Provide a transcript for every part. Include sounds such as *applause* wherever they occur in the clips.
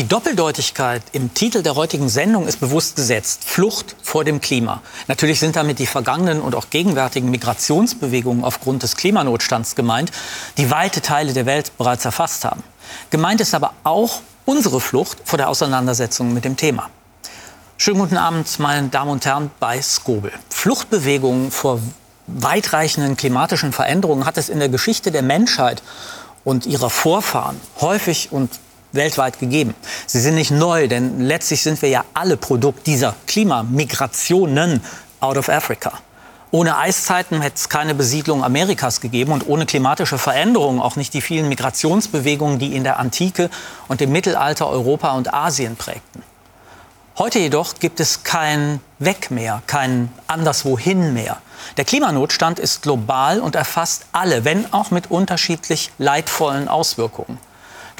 Die Doppeldeutigkeit im Titel der heutigen Sendung ist bewusst gesetzt. Flucht vor dem Klima. Natürlich sind damit die vergangenen und auch gegenwärtigen Migrationsbewegungen aufgrund des Klimanotstands gemeint, die weite Teile der Welt bereits erfasst haben. Gemeint ist aber auch unsere Flucht vor der Auseinandersetzung mit dem Thema. Schönen guten Abend, meine Damen und Herren, bei Skobel. Fluchtbewegungen vor weitreichenden klimatischen Veränderungen hat es in der Geschichte der Menschheit und ihrer Vorfahren häufig und weltweit gegeben. Sie sind nicht neu, denn letztlich sind wir ja alle Produkt dieser Klimamigrationen out of Africa. Ohne Eiszeiten hätte es keine Besiedlung Amerikas gegeben und ohne klimatische Veränderungen auch nicht die vielen Migrationsbewegungen, die in der Antike und im Mittelalter Europa und Asien prägten. Heute jedoch gibt es kein Weg mehr, kein Anderswohin mehr. Der Klimanotstand ist global und erfasst alle, wenn auch mit unterschiedlich leidvollen Auswirkungen.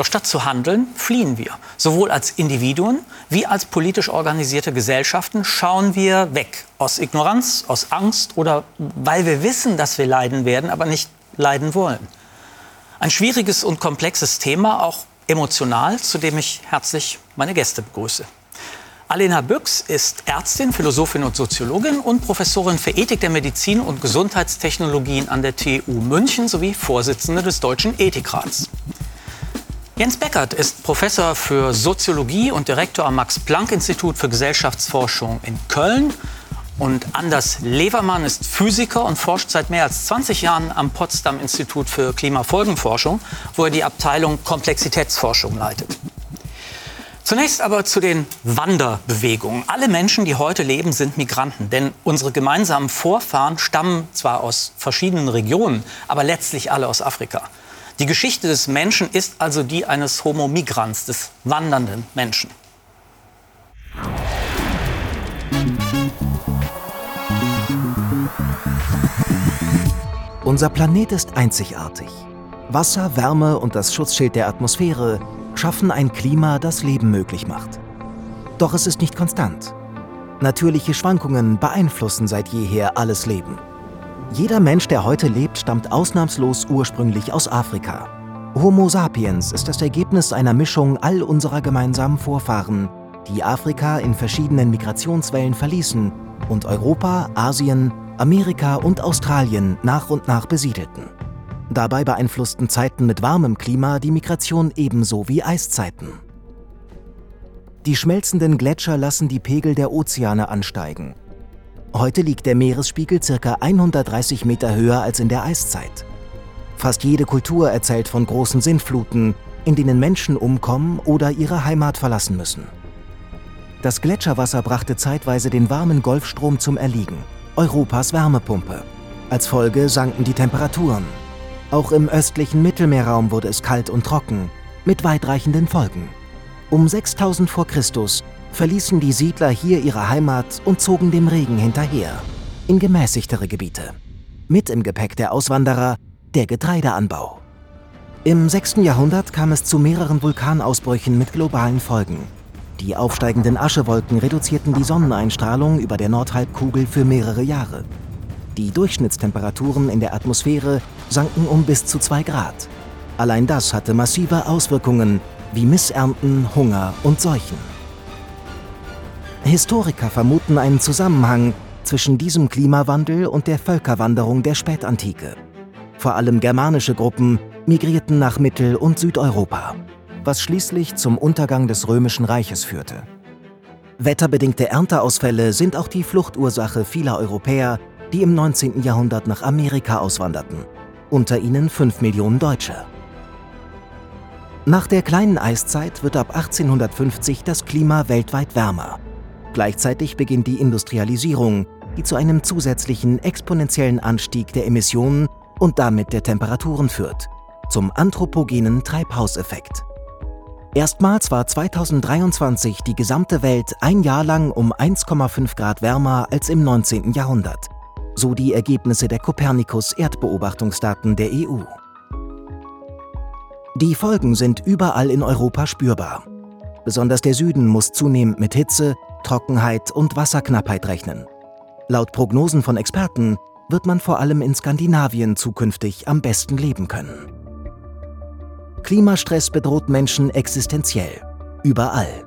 Doch statt zu handeln, fliehen wir. Sowohl als Individuen wie als politisch organisierte Gesellschaften schauen wir weg. Aus Ignoranz, aus Angst oder weil wir wissen, dass wir leiden werden, aber nicht leiden wollen. Ein schwieriges und komplexes Thema, auch emotional, zu dem ich herzlich meine Gäste begrüße. Alena Büchs ist Ärztin, Philosophin und Soziologin und Professorin für Ethik der Medizin und Gesundheitstechnologien an der TU München sowie Vorsitzende des Deutschen Ethikrats. Jens Beckert ist Professor für Soziologie und Direktor am Max-Planck-Institut für Gesellschaftsforschung in Köln. Und Anders Levermann ist Physiker und forscht seit mehr als 20 Jahren am Potsdam Institut für Klimafolgenforschung, wo er die Abteilung Komplexitätsforschung leitet. Zunächst aber zu den Wanderbewegungen. Alle Menschen, die heute leben, sind Migranten, denn unsere gemeinsamen Vorfahren stammen zwar aus verschiedenen Regionen, aber letztlich alle aus Afrika. Die Geschichte des Menschen ist also die eines Homo migrans, des wandernden Menschen. Unser Planet ist einzigartig. Wasser, Wärme und das Schutzschild der Atmosphäre schaffen ein Klima, das Leben möglich macht. Doch es ist nicht konstant. Natürliche Schwankungen beeinflussen seit jeher alles Leben. Jeder Mensch, der heute lebt, stammt ausnahmslos ursprünglich aus Afrika. Homo sapiens ist das Ergebnis einer Mischung all unserer gemeinsamen Vorfahren, die Afrika in verschiedenen Migrationswellen verließen und Europa, Asien, Amerika und Australien nach und nach besiedelten. Dabei beeinflussten Zeiten mit warmem Klima die Migration ebenso wie Eiszeiten. Die schmelzenden Gletscher lassen die Pegel der Ozeane ansteigen Heute liegt der Meeresspiegel ca. 130 Meter höher als in der Eiszeit. Fast jede Kultur erzählt von großen Sintfluten, in denen Menschen umkommen oder ihre Heimat verlassen müssen. Das Gletscherwasser brachte zeitweise den warmen Golfstrom zum Erliegen, Europas Wärmepumpe. Als Folge sanken die Temperaturen. Auch im östlichen Mittelmeerraum wurde es kalt und trocken, mit weitreichenden Folgen. Um 6000 v. Chr verließen die Siedler hier ihre Heimat und zogen dem Regen hinterher, in gemäßigtere Gebiete. Mit im Gepäck der Auswanderer der Getreideanbau. Im 6. Jahrhundert kam es zu mehreren Vulkanausbrüchen mit globalen Folgen. Die aufsteigenden Aschewolken reduzierten die Sonneneinstrahlung über der Nordhalbkugel für mehrere Jahre. Die Durchschnittstemperaturen in der Atmosphäre sanken um bis zu 2 Grad. Allein das hatte massive Auswirkungen wie Missernten, Hunger und Seuchen. Historiker vermuten einen Zusammenhang zwischen diesem Klimawandel und der Völkerwanderung der Spätantike. Vor allem germanische Gruppen migrierten nach Mittel- und Südeuropa, was schließlich zum Untergang des Römischen Reiches führte. Wetterbedingte Ernteausfälle sind auch die Fluchtursache vieler Europäer, die im 19. Jahrhundert nach Amerika auswanderten, unter ihnen 5 Millionen Deutsche. Nach der kleinen Eiszeit wird ab 1850 das Klima weltweit wärmer. Gleichzeitig beginnt die Industrialisierung, die zu einem zusätzlichen exponentiellen Anstieg der Emissionen und damit der Temperaturen führt, zum anthropogenen Treibhauseffekt. Erstmals war 2023 die gesamte Welt ein Jahr lang um 1,5 Grad wärmer als im 19. Jahrhundert, so die Ergebnisse der Copernicus-Erdbeobachtungsdaten der EU. Die Folgen sind überall in Europa spürbar. Besonders der Süden muss zunehmend mit Hitze, Trockenheit und Wasserknappheit rechnen. Laut Prognosen von Experten wird man vor allem in Skandinavien zukünftig am besten leben können. Klimastress bedroht Menschen existenziell. überall.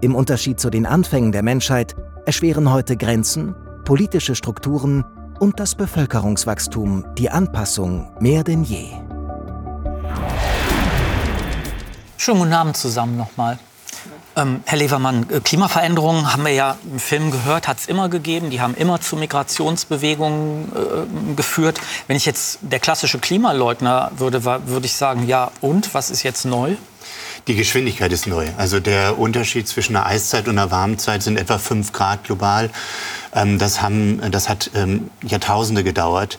Im Unterschied zu den Anfängen der Menschheit erschweren heute Grenzen, politische Strukturen und das Bevölkerungswachstum die Anpassung mehr denn je. Schönen guten Abend zusammen nochmal. Ähm, Herr Levermann, äh, Klimaveränderungen haben wir ja im Film gehört, hat es immer gegeben. Die haben immer zu Migrationsbewegungen äh, geführt. Wenn ich jetzt der klassische Klimaleugner würde, würde ich sagen, ja und, was ist jetzt neu? Die Geschwindigkeit ist neu. Also der Unterschied zwischen einer Eiszeit und einer Warmzeit sind etwa 5 Grad global. Ähm, das, haben, das hat ähm, Jahrtausende gedauert.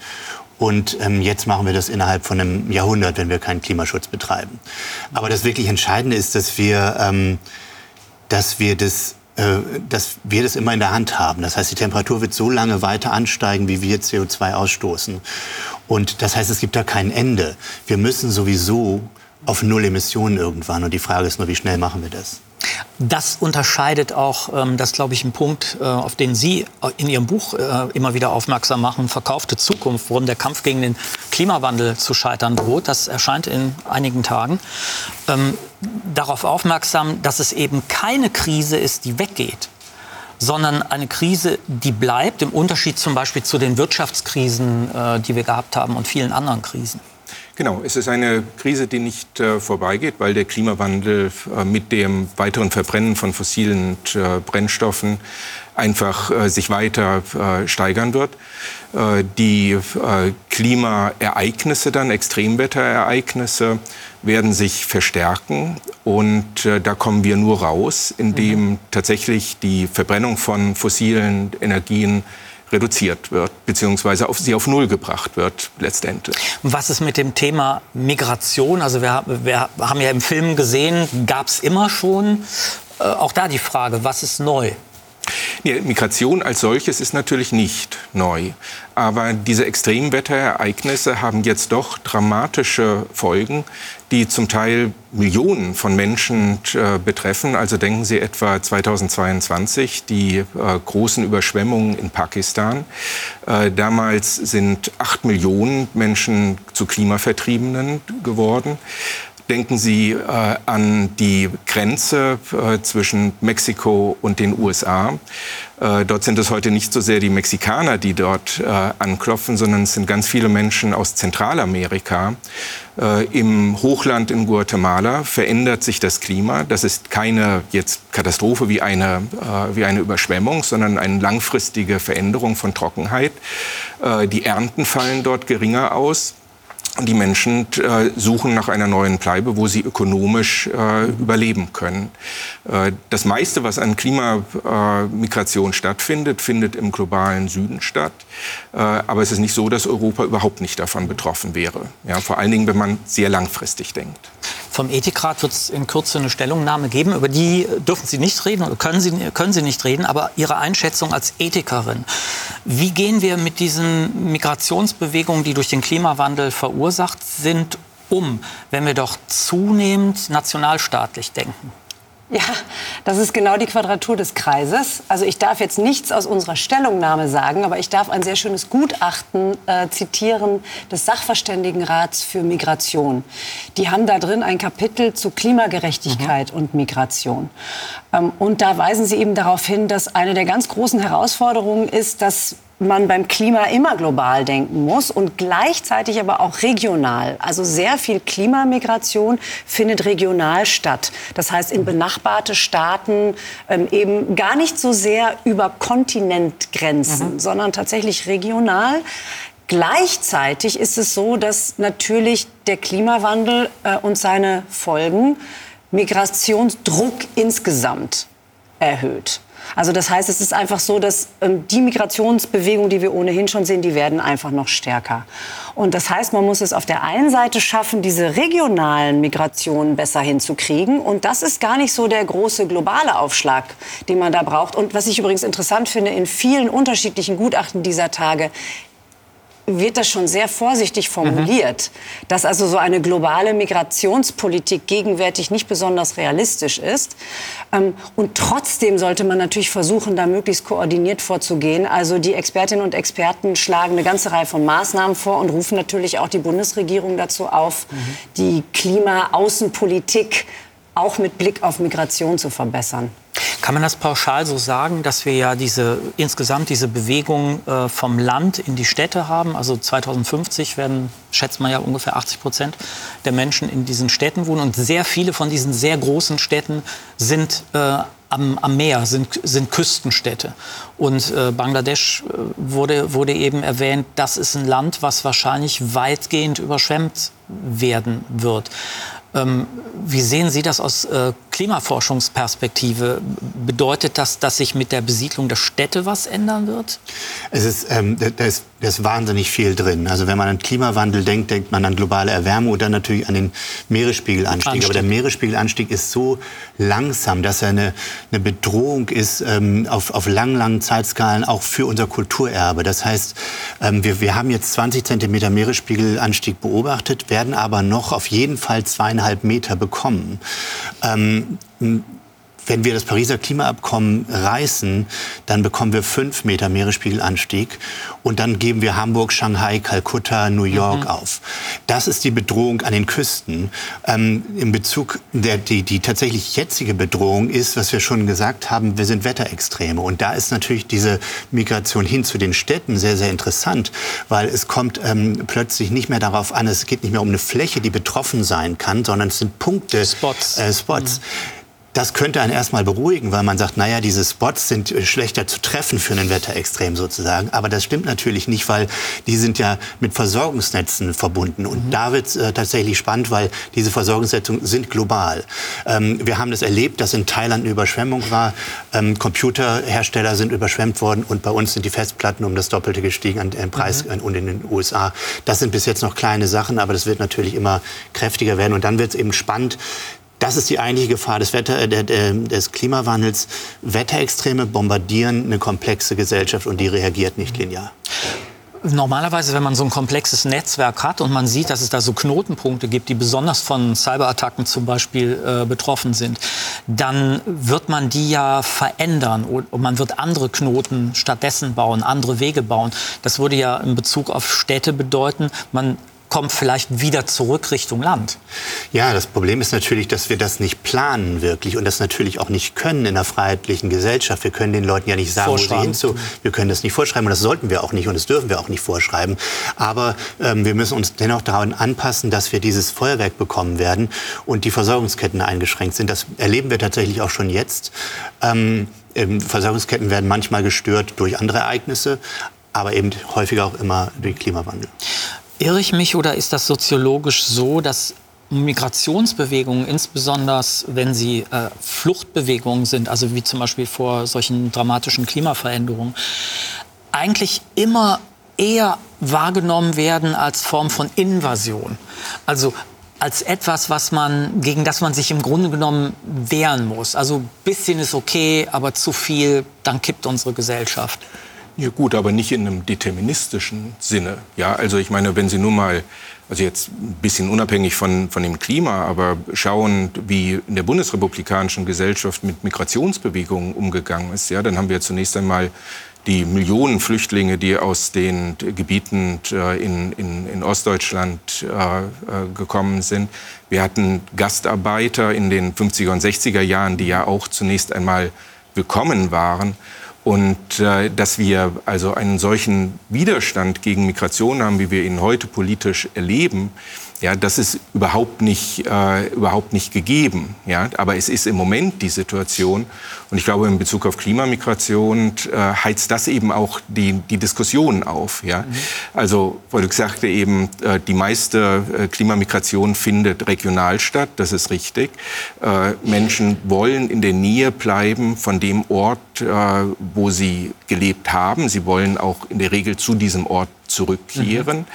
Und ähm, jetzt machen wir das innerhalb von einem Jahrhundert, wenn wir keinen Klimaschutz betreiben. Aber das wirklich Entscheidende ist, dass wir, ähm, dass wir das äh, dass wir das immer in der Hand haben. Das heißt, die Temperatur wird so lange weiter ansteigen, wie wir CO2 ausstoßen. Und das heißt, es gibt da kein Ende. Wir müssen sowieso auf Null Emissionen irgendwann. Und die Frage ist nur, wie schnell machen wir das? Das unterscheidet auch, ähm, das glaube ich, ein Punkt, äh, auf den Sie in Ihrem Buch äh, immer wieder aufmerksam machen, verkaufte Zukunft, worum der Kampf gegen den Klimawandel zu scheitern droht. Das erscheint in einigen Tagen. Ähm, darauf aufmerksam, dass es eben keine Krise ist, die weggeht, sondern eine Krise, die bleibt, im Unterschied zum Beispiel zu den Wirtschaftskrisen, äh, die wir gehabt haben und vielen anderen Krisen. Genau, es ist eine Krise, die nicht äh, vorbeigeht, weil der Klimawandel äh, mit dem weiteren Verbrennen von fossilen äh, Brennstoffen einfach äh, sich weiter äh, steigern wird. Äh, die Klimaereignisse dann, Extremwetterereignisse, werden sich verstärken. Und da kommen wir nur raus, indem mhm. tatsächlich die Verbrennung von fossilen Energien reduziert wird, beziehungsweise auf, sie auf Null gebracht wird letztendlich. Was ist mit dem Thema Migration? Also wir, wir haben ja im Film gesehen, gab es immer schon. Äh, auch da die Frage, was ist neu? Nee, Migration als solches ist natürlich nicht neu. Aber diese Extremwetterereignisse haben jetzt doch dramatische Folgen, die zum Teil Millionen von Menschen äh, betreffen. Also denken Sie etwa 2022 die äh, großen Überschwemmungen in Pakistan. Äh, damals sind acht Millionen Menschen zu Klimavertriebenen geworden. Denken Sie äh, an die Grenze äh, zwischen Mexiko und den USA. Äh, dort sind es heute nicht so sehr die Mexikaner, die dort äh, anklopfen, sondern es sind ganz viele Menschen aus Zentralamerika. Äh, Im Hochland in Guatemala verändert sich das Klima. Das ist keine jetzt Katastrophe wie eine, äh, wie eine Überschwemmung, sondern eine langfristige Veränderung von Trockenheit. die Ernten fallen dort geringer aus. Die Menschen äh, suchen nach einer neuen Bleibe, wo sie ökonomisch äh, überleben können. Äh, das meiste, was an Klimamigration stattfindet, findet im globalen Süden statt. Äh, aber es ist nicht so, dass Europa überhaupt nicht davon betroffen wäre. Ja, vor allen Dingen, wenn man sehr langfristig denkt. Vom Ethikrat wird es in Kürze eine Stellungnahme geben. Über die dürfen Sie nicht reden oder können Sie, können Sie nicht reden. Aber Ihre Einschätzung als Ethikerin. Wie gehen wir mit diesen Migrationsbewegungen, die durch den Klimawandel verursacht sind, um, wenn wir doch zunehmend nationalstaatlich denken? Ja, das ist genau die Quadratur des Kreises. Also ich darf jetzt nichts aus unserer Stellungnahme sagen, aber ich darf ein sehr schönes Gutachten äh, zitieren des Sachverständigenrats für Migration. Die haben da drin ein Kapitel zu Klimagerechtigkeit mhm. und Migration. Ähm, und da weisen sie eben darauf hin, dass eine der ganz großen Herausforderungen ist, dass man beim Klima immer global denken muss und gleichzeitig aber auch regional. Also sehr viel Klimamigration findet regional statt. Das heißt in benachbarte Staaten ähm, eben gar nicht so sehr über Kontinentgrenzen, mhm. sondern tatsächlich regional. Gleichzeitig ist es so, dass natürlich der Klimawandel äh, und seine Folgen Migrationsdruck insgesamt erhöht. Also das heißt, es ist einfach so, dass ähm, die Migrationsbewegungen, die wir ohnehin schon sehen, die werden einfach noch stärker. Und das heißt, man muss es auf der einen Seite schaffen, diese regionalen Migrationen besser hinzukriegen. Und das ist gar nicht so der große globale Aufschlag, den man da braucht. Und was ich übrigens interessant finde, in vielen unterschiedlichen Gutachten dieser Tage wird das schon sehr vorsichtig formuliert, mhm. dass also so eine globale Migrationspolitik gegenwärtig nicht besonders realistisch ist. Ähm, und trotzdem sollte man natürlich versuchen, da möglichst koordiniert vorzugehen. Also die Expertinnen und Experten schlagen eine ganze Reihe von Maßnahmen vor und rufen natürlich auch die Bundesregierung dazu auf, mhm. die Klimaaußenpolitik auch mit Blick auf Migration zu verbessern. Kann man das pauschal so sagen, dass wir ja diese, insgesamt diese Bewegung äh, vom Land in die Städte haben? Also 2050 werden, schätzt man ja, ungefähr 80 Prozent der Menschen in diesen Städten wohnen. Und sehr viele von diesen sehr großen Städten sind äh, am, am, Meer, sind, sind Küstenstädte. Und äh, Bangladesch äh, wurde, wurde eben erwähnt, das ist ein Land, was wahrscheinlich weitgehend überschwemmt werden wird. Ähm, wie sehen Sie das aus äh, Klimaforschungsperspektive? Bedeutet das, dass sich mit der Besiedlung der Städte was ändern wird? Es ist, ähm, da, ist, da ist wahnsinnig viel drin. Also wenn man an Klimawandel denkt, denkt man an globale Erwärmung und dann natürlich an den Meeresspiegelanstieg. Anstieg. Aber der Meeresspiegelanstieg ist so langsam, dass er eine, eine Bedrohung ist ähm, auf, auf langen, langen Zeitskalen auch für unser Kulturerbe. Das heißt, ähm, wir, wir haben jetzt 20 Zentimeter Meeresspiegelanstieg beobachtet, werden aber noch auf jeden Fall zweieinhalb Meter bekommen. Ähm, 嗯。Wenn wir das Pariser Klimaabkommen reißen, dann bekommen wir fünf Meter Meeresspiegelanstieg und dann geben wir Hamburg, Shanghai, Kalkutta, New York mhm. auf. Das ist die Bedrohung an den Küsten. Ähm, in Bezug der die, die tatsächlich jetzige Bedrohung ist, was wir schon gesagt haben, wir sind Wetterextreme und da ist natürlich diese Migration hin zu den Städten sehr sehr interessant, weil es kommt ähm, plötzlich nicht mehr darauf an, es geht nicht mehr um eine Fläche, die betroffen sein kann, sondern es sind Punkte, Spots. Äh, Spots. Mhm das könnte einen erstmal beruhigen, weil man sagt, naja, diese Spots sind äh, schlechter zu treffen für einen Wetterextrem sozusagen. Aber das stimmt natürlich nicht, weil die sind ja mit Versorgungsnetzen verbunden. Und mhm. da wird es äh, tatsächlich spannend, weil diese Versorgungsnetze sind global. Ähm, wir haben das erlebt, dass in Thailand eine Überschwemmung war. Ähm, Computerhersteller sind überschwemmt worden und bei uns sind die Festplatten um das Doppelte gestiegen an den Preis mhm. und in den USA. Das sind bis jetzt noch kleine Sachen, aber das wird natürlich immer kräftiger werden. Und dann wird es eben spannend, das ist die eigentliche Gefahr des, Wetter, äh, des Klimawandels. Wetterextreme bombardieren eine komplexe Gesellschaft und die reagiert nicht linear. Normalerweise, wenn man so ein komplexes Netzwerk hat und man sieht, dass es da so Knotenpunkte gibt, die besonders von Cyberattacken zum Beispiel äh, betroffen sind, dann wird man die ja verändern und man wird andere Knoten stattdessen bauen, andere Wege bauen. Das würde ja in Bezug auf Städte bedeuten, man kommt vielleicht wieder zurück Richtung Land. Ja, das Problem ist natürlich, dass wir das nicht planen wirklich und das natürlich auch nicht können in einer freiheitlichen Gesellschaft. Wir können den Leuten ja nicht sagen, wo sie hinzu. Wir können das nicht vorschreiben und das sollten wir auch nicht und das dürfen wir auch nicht vorschreiben. Aber ähm, wir müssen uns dennoch daran anpassen, dass wir dieses Feuerwerk bekommen werden und die Versorgungsketten eingeschränkt sind. Das erleben wir tatsächlich auch schon jetzt. Ähm, Versorgungsketten werden manchmal gestört durch andere Ereignisse, aber eben häufiger auch immer durch Klimawandel. Irre ich mich oder ist das soziologisch so, dass Migrationsbewegungen, insbesondere wenn sie äh, Fluchtbewegungen sind, also wie zum Beispiel vor solchen dramatischen Klimaveränderungen, eigentlich immer eher wahrgenommen werden als Form von Invasion. Also als etwas, was man, gegen das man sich im Grunde genommen wehren muss. Also ein bisschen ist okay, aber zu viel, dann kippt unsere Gesellschaft. Ja gut, aber nicht in einem deterministischen Sinne. Ja, also ich meine, wenn Sie nur mal, also jetzt ein bisschen unabhängig von, von dem Klima, aber schauen, wie in der bundesrepublikanischen Gesellschaft mit Migrationsbewegungen umgegangen ist, ja, dann haben wir zunächst einmal die Millionen Flüchtlinge, die aus den Gebieten äh, in, in, in Ostdeutschland äh, äh, gekommen sind. Wir hatten Gastarbeiter in den 50er und 60er Jahren, die ja auch zunächst einmal willkommen waren. Und äh, dass wir also einen solchen Widerstand gegen Migration haben, wie wir ihn heute politisch erleben, ja, das ist überhaupt nicht, äh, überhaupt nicht gegeben. Ja, aber es ist im Moment die Situation. Und ich glaube, in Bezug auf Klimamigration äh, heizt das eben auch die, die Diskussion auf. Ja? Mhm. Also, Volk sagte eben, äh, die meiste äh, Klimamigration findet regional statt. Das ist richtig. Äh, Menschen wollen in der Nähe bleiben von dem Ort, äh, wo sie gelebt haben. Sie wollen auch in der Regel zu diesem Ort zurückkehren. Mhm.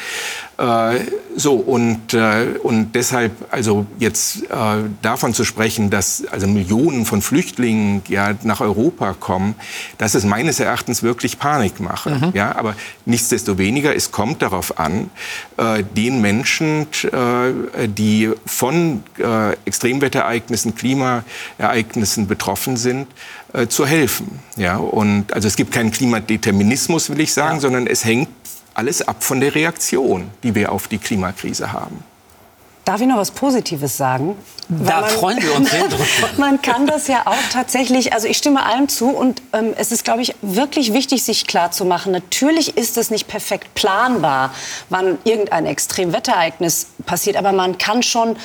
Äh, so und äh, und deshalb also jetzt äh, davon zu sprechen, dass also Millionen von Flüchtlingen ja nach Europa kommen, das ist meines Erachtens wirklich Panikmache. Mhm. Ja, aber nichtsdestoweniger es kommt darauf an, äh, den Menschen, äh, die von äh, Extremwetterereignissen, Klimaereignissen betroffen sind, zu helfen. Ja, und also es gibt keinen Klimadeterminismus, will ich sagen, ja. sondern es hängt alles ab von der Reaktion, die wir auf die Klimakrise haben. Darf ich noch was Positives sagen? Da man, freuen wir uns sehr *laughs* drüber. man kann das ja auch tatsächlich, also ich stimme allem zu und ähm, es ist, glaube ich, wirklich wichtig, sich klarzumachen. Natürlich ist es nicht perfekt planbar, wann irgendein Extremwetterereignis passiert, aber man kann schon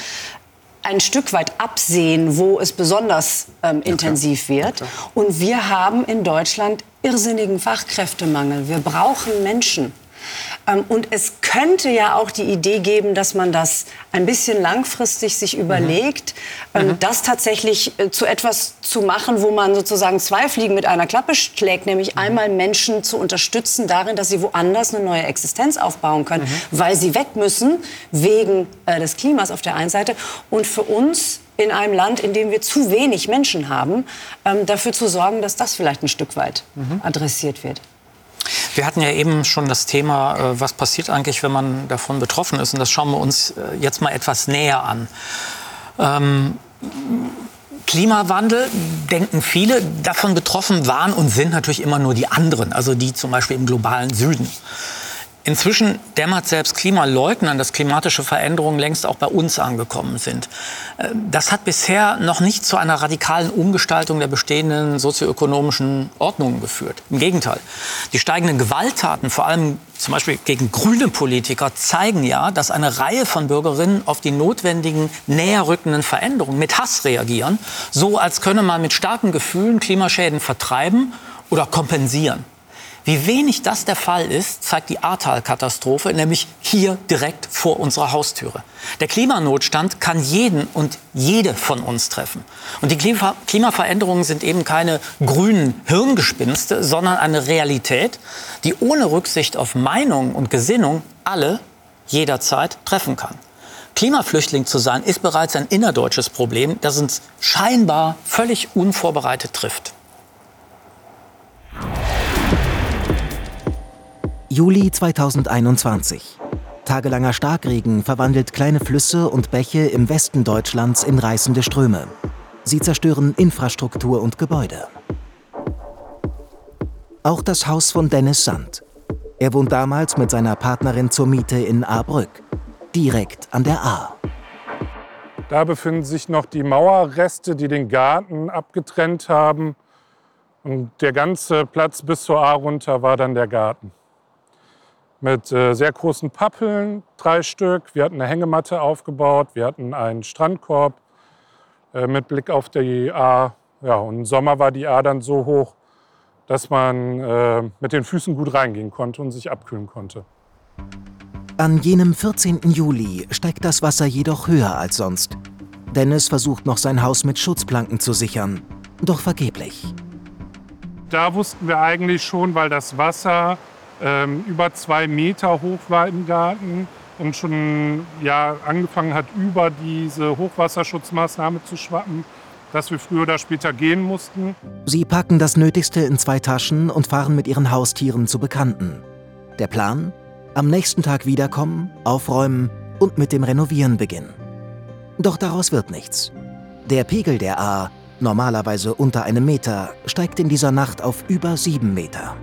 ein Stück weit absehen, wo es besonders ähm, intensiv wird. Und wir haben in Deutschland irrsinnigen Fachkräftemangel. Wir brauchen Menschen. Ähm, und es könnte ja auch die Idee geben, dass man das ein bisschen langfristig sich überlegt, mhm. mhm. das tatsächlich äh, zu etwas zu machen, wo man sozusagen zwei Fliegen mit einer Klappe schlägt, nämlich mhm. einmal Menschen zu unterstützen darin, dass sie woanders eine neue Existenz aufbauen können, mhm. weil sie weg müssen wegen äh, des Klimas auf der einen Seite und für uns in einem Land, in dem wir zu wenig Menschen haben, ähm, dafür zu sorgen, dass das vielleicht ein Stück weit mhm. adressiert wird. Wir hatten ja eben schon das Thema, äh, was passiert eigentlich, wenn man davon betroffen ist. Und das schauen wir uns äh, jetzt mal etwas näher an. Ähm, Klimawandel denken viele, davon betroffen waren und sind natürlich immer nur die anderen, also die zum Beispiel im globalen Süden. Inzwischen dämmert selbst Klimaleugnern, dass klimatische Veränderungen längst auch bei uns angekommen sind. Äh, das hat bisher noch nicht zu einer radikalen Umgestaltung der bestehenden sozioökonomischen Ordnungen geführt. Im Gegenteil. Die steigenden Gewalttaten, vor allem zum Beispiel gegen grüne Politiker, zeigen ja, dass eine Reihe von Bürgerinnen auf die notwendigen, näher rückenden Veränderungen mit Hass reagieren, so als könne man mit starken Gefühlen Klimaschäden vertreiben oder kompensieren. Wie wenig das der Fall ist, zeigt die Ahrtal-Katastrophe, nämlich hier direkt vor unserer Haustüre. Der Klimanotstand kann jeden und jede von uns treffen. Und die Klima Klimaveränderungen sind eben keine grünen Hirngespinste, sondern eine Realität, die ohne Rücksicht auf Meinung und Gesinnung alle jederzeit treffen kann. Klimaflüchtling zu sein, ist bereits ein innerdeutsches Problem, das uns scheinbar völlig unvorbereitet trifft. Juli 2021. Tagelanger Starkregen verwandelt kleine Flüsse und Bäche im Westen Deutschlands in reißende Ströme. Sie zerstören Infrastruktur und Gebäude. Auch das Haus von Dennis Sand. Er wohnt damals mit seiner Partnerin zur Miete in Ahrbrück, direkt an der Ahr. Da befinden sich noch die Mauerreste, die den Garten abgetrennt haben. Und der ganze Platz bis zur Ahr runter war dann der Garten mit äh, sehr großen Pappeln, drei Stück. Wir hatten eine Hängematte aufgebaut, wir hatten einen Strandkorb äh, mit Blick auf die A. Ja, und im Sommer war die A dann so hoch, dass man äh, mit den Füßen gut reingehen konnte und sich abkühlen konnte. An jenem 14. Juli steigt das Wasser jedoch höher als sonst. Dennis versucht noch sein Haus mit Schutzplanken zu sichern, doch vergeblich. Da wussten wir eigentlich schon, weil das Wasser ähm, über zwei Meter hoch war im Garten und schon ja, angefangen hat, über diese Hochwasserschutzmaßnahme zu schwappen, dass wir früher oder später gehen mussten. Sie packen das Nötigste in zwei Taschen und fahren mit ihren Haustieren zu Bekannten. Der Plan? Am nächsten Tag wiederkommen, aufräumen und mit dem Renovieren beginnen. Doch daraus wird nichts. Der Pegel der A, normalerweise unter einem Meter, steigt in dieser Nacht auf über sieben Meter.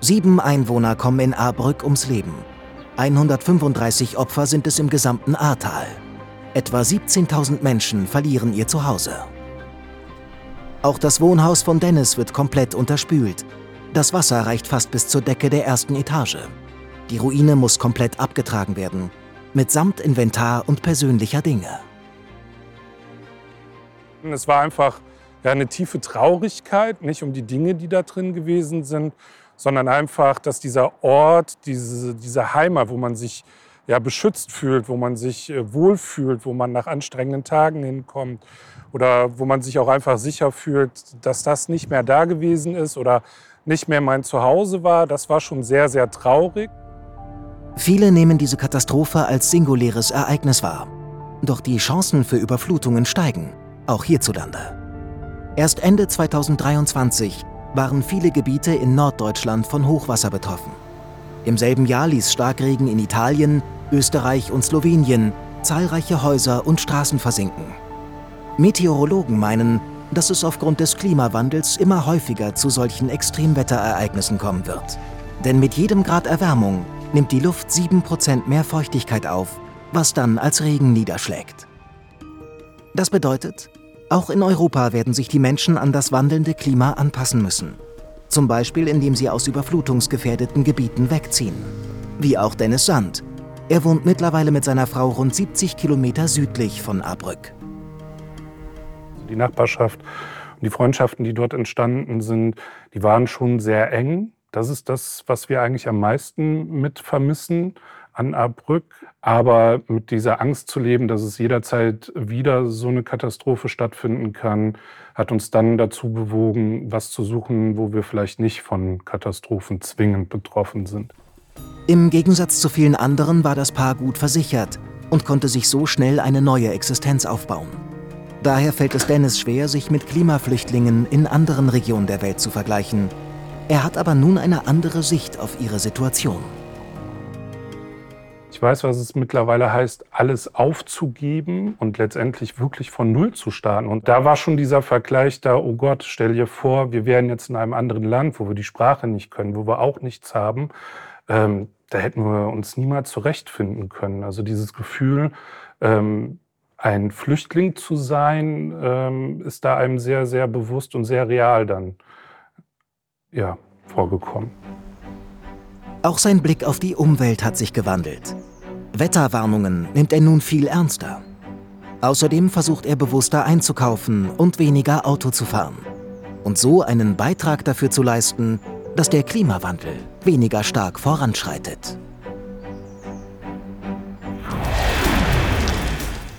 Sieben Einwohner kommen in Ahrbrück ums Leben. 135 Opfer sind es im gesamten Ahrtal. Etwa 17.000 Menschen verlieren ihr Zuhause. Auch das Wohnhaus von Dennis wird komplett unterspült. Das Wasser reicht fast bis zur Decke der ersten Etage. Die Ruine muss komplett abgetragen werden, mitsamt Inventar und persönlicher Dinge. Es war einfach ja, eine tiefe Traurigkeit, nicht um die Dinge, die da drin gewesen sind, sondern einfach, dass dieser Ort, diese, diese Heimat, wo man sich ja, beschützt fühlt, wo man sich äh, wohlfühlt, wo man nach anstrengenden Tagen hinkommt oder wo man sich auch einfach sicher fühlt, dass das nicht mehr da gewesen ist oder nicht mehr mein Zuhause war, das war schon sehr, sehr traurig. Viele nehmen diese Katastrophe als singuläres Ereignis wahr. Doch die Chancen für Überflutungen steigen, auch hierzulande. Erst Ende 2023 waren viele Gebiete in Norddeutschland von Hochwasser betroffen. Im selben Jahr ließ Starkregen in Italien, Österreich und Slowenien zahlreiche Häuser und Straßen versinken. Meteorologen meinen, dass es aufgrund des Klimawandels immer häufiger zu solchen Extremwetterereignissen kommen wird. Denn mit jedem Grad Erwärmung nimmt die Luft 7% mehr Feuchtigkeit auf was dann als Regen niederschlägt. Das bedeutet, auch in Europa werden sich die Menschen an das wandelnde Klima anpassen müssen. Zum Beispiel indem sie aus überflutungsgefährdeten Gebieten wegziehen. Wie auch Dennis Sand. Er wohnt mittlerweile mit seiner Frau rund 70 Kilometer südlich von Ahrbrück. Die Nachbarschaft und die Freundschaften, die dort entstanden sind, die waren schon sehr eng. Das ist das, was wir eigentlich am meisten mit vermissen an Ahrbrück. Aber mit dieser Angst zu leben, dass es jederzeit wieder so eine Katastrophe stattfinden kann, hat uns dann dazu bewogen, was zu suchen, wo wir vielleicht nicht von Katastrophen zwingend betroffen sind. Im Gegensatz zu vielen anderen war das Paar gut versichert und konnte sich so schnell eine neue Existenz aufbauen. Daher fällt es Dennis schwer, sich mit Klimaflüchtlingen in anderen Regionen der Welt zu vergleichen. Er hat aber nun eine andere Sicht auf ihre Situation. Ich weiß, was es mittlerweile heißt, alles aufzugeben und letztendlich wirklich von Null zu starten. Und da war schon dieser Vergleich da, oh Gott, stell dir vor, wir wären jetzt in einem anderen Land, wo wir die Sprache nicht können, wo wir auch nichts haben. Ähm, da hätten wir uns niemals zurechtfinden können. Also dieses Gefühl, ähm, ein Flüchtling zu sein, ähm, ist da einem sehr, sehr bewusst und sehr real dann ja, vorgekommen. Auch sein Blick auf die Umwelt hat sich gewandelt. Wetterwarnungen nimmt er nun viel ernster. Außerdem versucht er bewusster einzukaufen und weniger Auto zu fahren. Und so einen Beitrag dafür zu leisten, dass der Klimawandel weniger stark voranschreitet.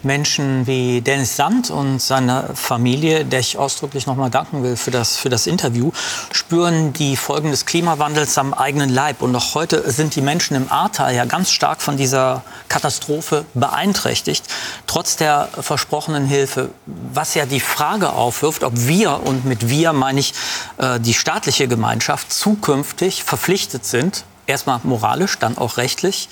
Menschen wie Dennis Sand und seine Familie, der ich ausdrücklich nochmal danken will für das, für das Interview, spüren die Folgen des Klimawandels am eigenen Leib. Und auch heute sind die Menschen im Ahrtal ja ganz stark von dieser Katastrophe beeinträchtigt, trotz der versprochenen Hilfe. Was ja die Frage aufwirft, ob wir, und mit wir meine ich äh, die staatliche Gemeinschaft, zukünftig verpflichtet sind, erstmal moralisch, dann auch rechtlich,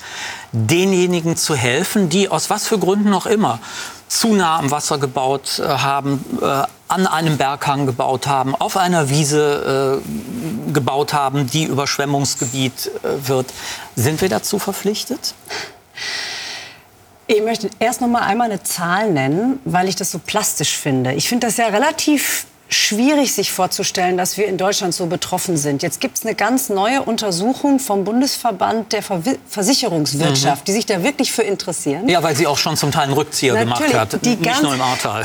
denjenigen zu helfen, die aus was für Gründen auch immer zu nah am Wasser gebaut äh, haben, äh, an einem Berghang gebaut haben, auf einer Wiese äh, gebaut haben, die Überschwemmungsgebiet äh, wird. Sind wir dazu verpflichtet? Ich möchte erst noch mal einmal eine Zahl nennen, weil ich das so plastisch finde. Ich finde das ja relativ schwierig sich vorzustellen, dass wir in Deutschland so betroffen sind. Jetzt gibt es eine ganz neue Untersuchung vom Bundesverband der Ver Versicherungswirtschaft, mhm. die sich da wirklich für interessieren. Ja, weil sie auch schon zum Teil einen Rückzieher Natürlich, gemacht hat, nicht ganz, nur im Ahrtal.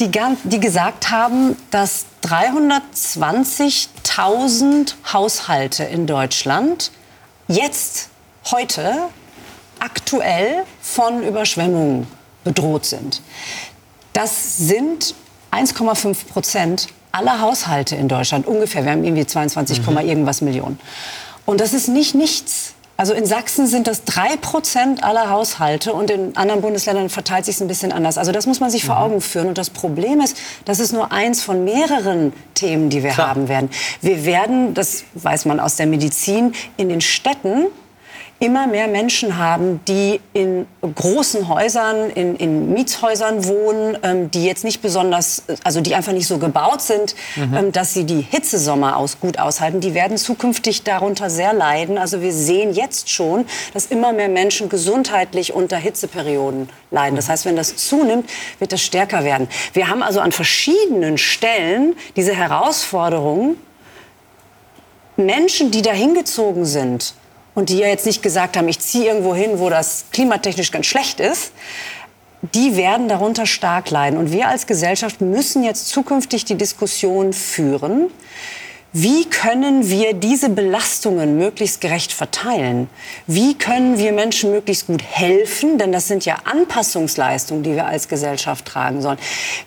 Die, die gesagt haben, dass 320.000 Haushalte in Deutschland jetzt, heute, aktuell von Überschwemmungen bedroht sind. Das sind 1,5 Prozent aller Haushalte in Deutschland ungefähr. Wir haben irgendwie 22, mhm. irgendwas Millionen. Und das ist nicht nichts. Also in Sachsen sind das drei Prozent aller Haushalte und in anderen Bundesländern verteilt sich es ein bisschen anders. Also das muss man sich vor mhm. Augen führen. Und das Problem ist, das ist nur eins von mehreren Themen, die wir Klar. haben werden. Wir werden, das weiß man aus der Medizin, in den Städten immer mehr Menschen haben, die in großen Häusern, in, in Mietshäusern wohnen, ähm, die jetzt nicht besonders, also die einfach nicht so gebaut sind, mhm. ähm, dass sie die Hitzesommer aus, gut aushalten. Die werden zukünftig darunter sehr leiden. Also wir sehen jetzt schon, dass immer mehr Menschen gesundheitlich unter Hitzeperioden leiden. Das heißt, wenn das zunimmt, wird das stärker werden. Wir haben also an verschiedenen Stellen diese Herausforderungen, Menschen, die dahin gezogen sind, und die ja jetzt nicht gesagt haben, ich ziehe irgendwo hin, wo das klimatechnisch ganz schlecht ist, die werden darunter stark leiden. Und wir als Gesellschaft müssen jetzt zukünftig die Diskussion führen, wie können wir diese Belastungen möglichst gerecht verteilen? Wie können wir Menschen möglichst gut helfen? Denn das sind ja Anpassungsleistungen, die wir als Gesellschaft tragen sollen.